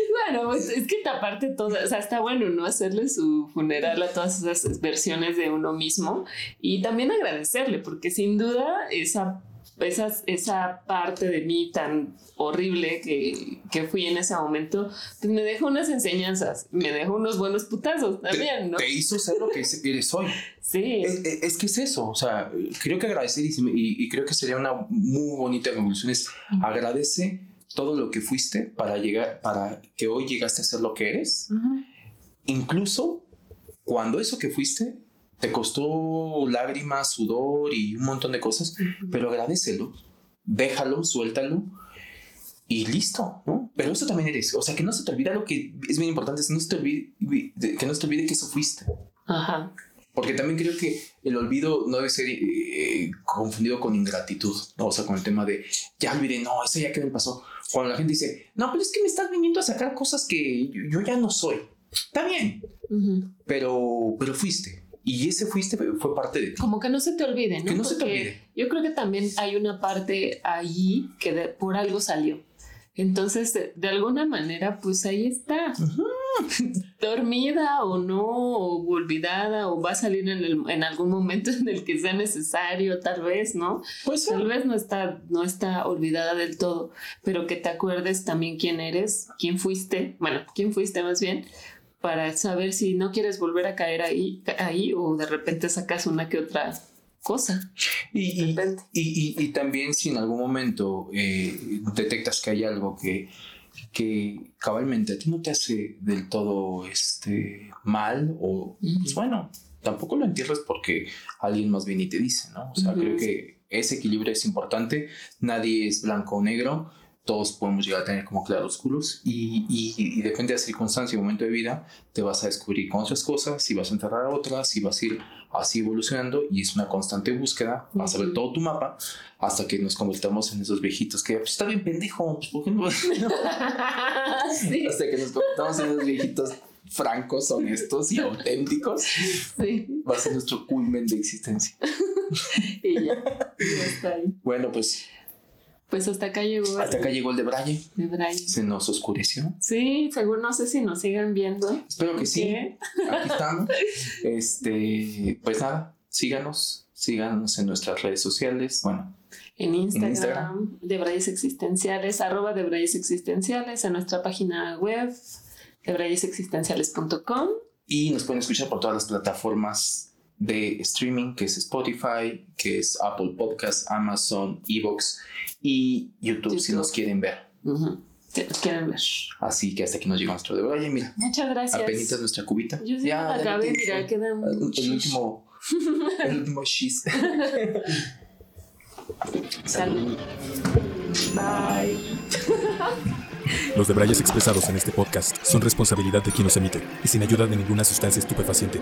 Speaker 2: Bueno, pues es que aparte todo, o sea, está bueno, ¿no? Hacerle su funeral a todas esas versiones de uno mismo y también agradecerle, porque sin duda esa esa, esa parte de mí tan horrible que, que, fui en ese momento, pues me dejó unas enseñanzas, me dejó unos buenos putazos también, ¿no?
Speaker 1: Te hizo ser lo que eres hoy.
Speaker 2: Sí.
Speaker 1: Es, que es eso, o sea, creo que agradecer y, y, creo que sería una muy bonita conclusión es agradece todo lo que fuiste para llegar, para que hoy llegaste a ser lo que eres. Incluso cuando eso que fuiste te costó lágrimas, sudor y un montón de cosas, pero agradecelo, déjalo, suéltalo y listo, ¿no? Pero eso también eres, o sea, que no se te olvide lo que es bien importante, no se te olvide, que no se te olvide que eso fuiste.
Speaker 2: Ajá.
Speaker 1: Porque también creo que el olvido no debe ser eh, confundido con ingratitud, ¿no? O sea, con el tema de, ya olvidé, no, eso ya que me pasó. Cuando la gente dice, no, pero es que me estás viniendo a sacar cosas que yo, ya no soy. Está bien, pero, pero fuiste. Y ese fuiste fue parte de ti.
Speaker 2: Como que no se te olvide, ¿no?
Speaker 1: Que no se te olvide.
Speaker 2: Yo creo que también hay una parte allí que por algo salió. Entonces, de, alguna manera, pues ahí está. *laughs* Dormida o no, o olvidada, o va a salir en, en, algún momento *laughs* en el que sea necesario, tal vez, ¿no?
Speaker 1: Pues
Speaker 2: Tal vez no está, no está olvidada del todo, pero que te acuerdes también quién eres, quién fuiste, bueno, quién fuiste más bien, para saber si no quieres volver a caer ahí, ahí o de repente sacas una que otra cosa.
Speaker 1: Y, y, y, también si en algún momento eh, detectas que hay algo que que cabalmente a ti no te hace del todo este, mal o, pues bueno, tampoco lo entierres porque alguien más viene y te dice, ¿no? O sea, creo que ese equilibrio es importante. Nadie es blanco o negro. Todos podemos llegar a tener como claroscuros y, y, y depende de la circunstancia y momento de vida, te vas a descubrir con otras cosas, si vas a enterrar a otras, si vas a ir así evolucionando y es una constante búsqueda, vas a ver todo tu mapa hasta que nos convertamos en esos viejitos que pues, está bien pendejo, pues, ¿por qué no? *laughs* Hasta que nos convertamos en esos viejitos francos, honestos y auténticos, sí. va a ser nuestro culmen de existencia. *laughs*
Speaker 2: y ya, ya está ahí.
Speaker 1: Bueno, pues.
Speaker 2: Pues hasta acá llegó.
Speaker 1: Hasta acá llegó el de Braille.
Speaker 2: De Braille.
Speaker 1: Se nos oscureció.
Speaker 2: Sí, seguro no sé si nos sigan viendo.
Speaker 1: Espero que sí. Aquí *laughs* estamos. Este, pues nada, síganos, síganos en nuestras redes sociales. Bueno,
Speaker 2: en Instagram, de Brayes Existenciales, arroba de Brayes Existenciales, en nuestra página web, debrayesexistenciales.com.
Speaker 1: Y nos pueden escuchar por todas las plataformas de streaming, que es Spotify, que es Apple Podcasts, Amazon, Evox y YouTube, si nos quieren ver.
Speaker 2: Si nos quieren ver.
Speaker 1: Así que hasta aquí nos llegó nuestro de Braille, mira.
Speaker 2: Muchas gracias.
Speaker 1: Apenitas nuestra cubita.
Speaker 2: Yo sí ya, la acabé, mira, queda
Speaker 1: el, el último, el último cheese. *laughs*
Speaker 2: Salud. Bye.
Speaker 3: Los debrayes expresados en este podcast son responsabilidad de quien los emite y sin ayuda de ninguna sustancia estupefaciente.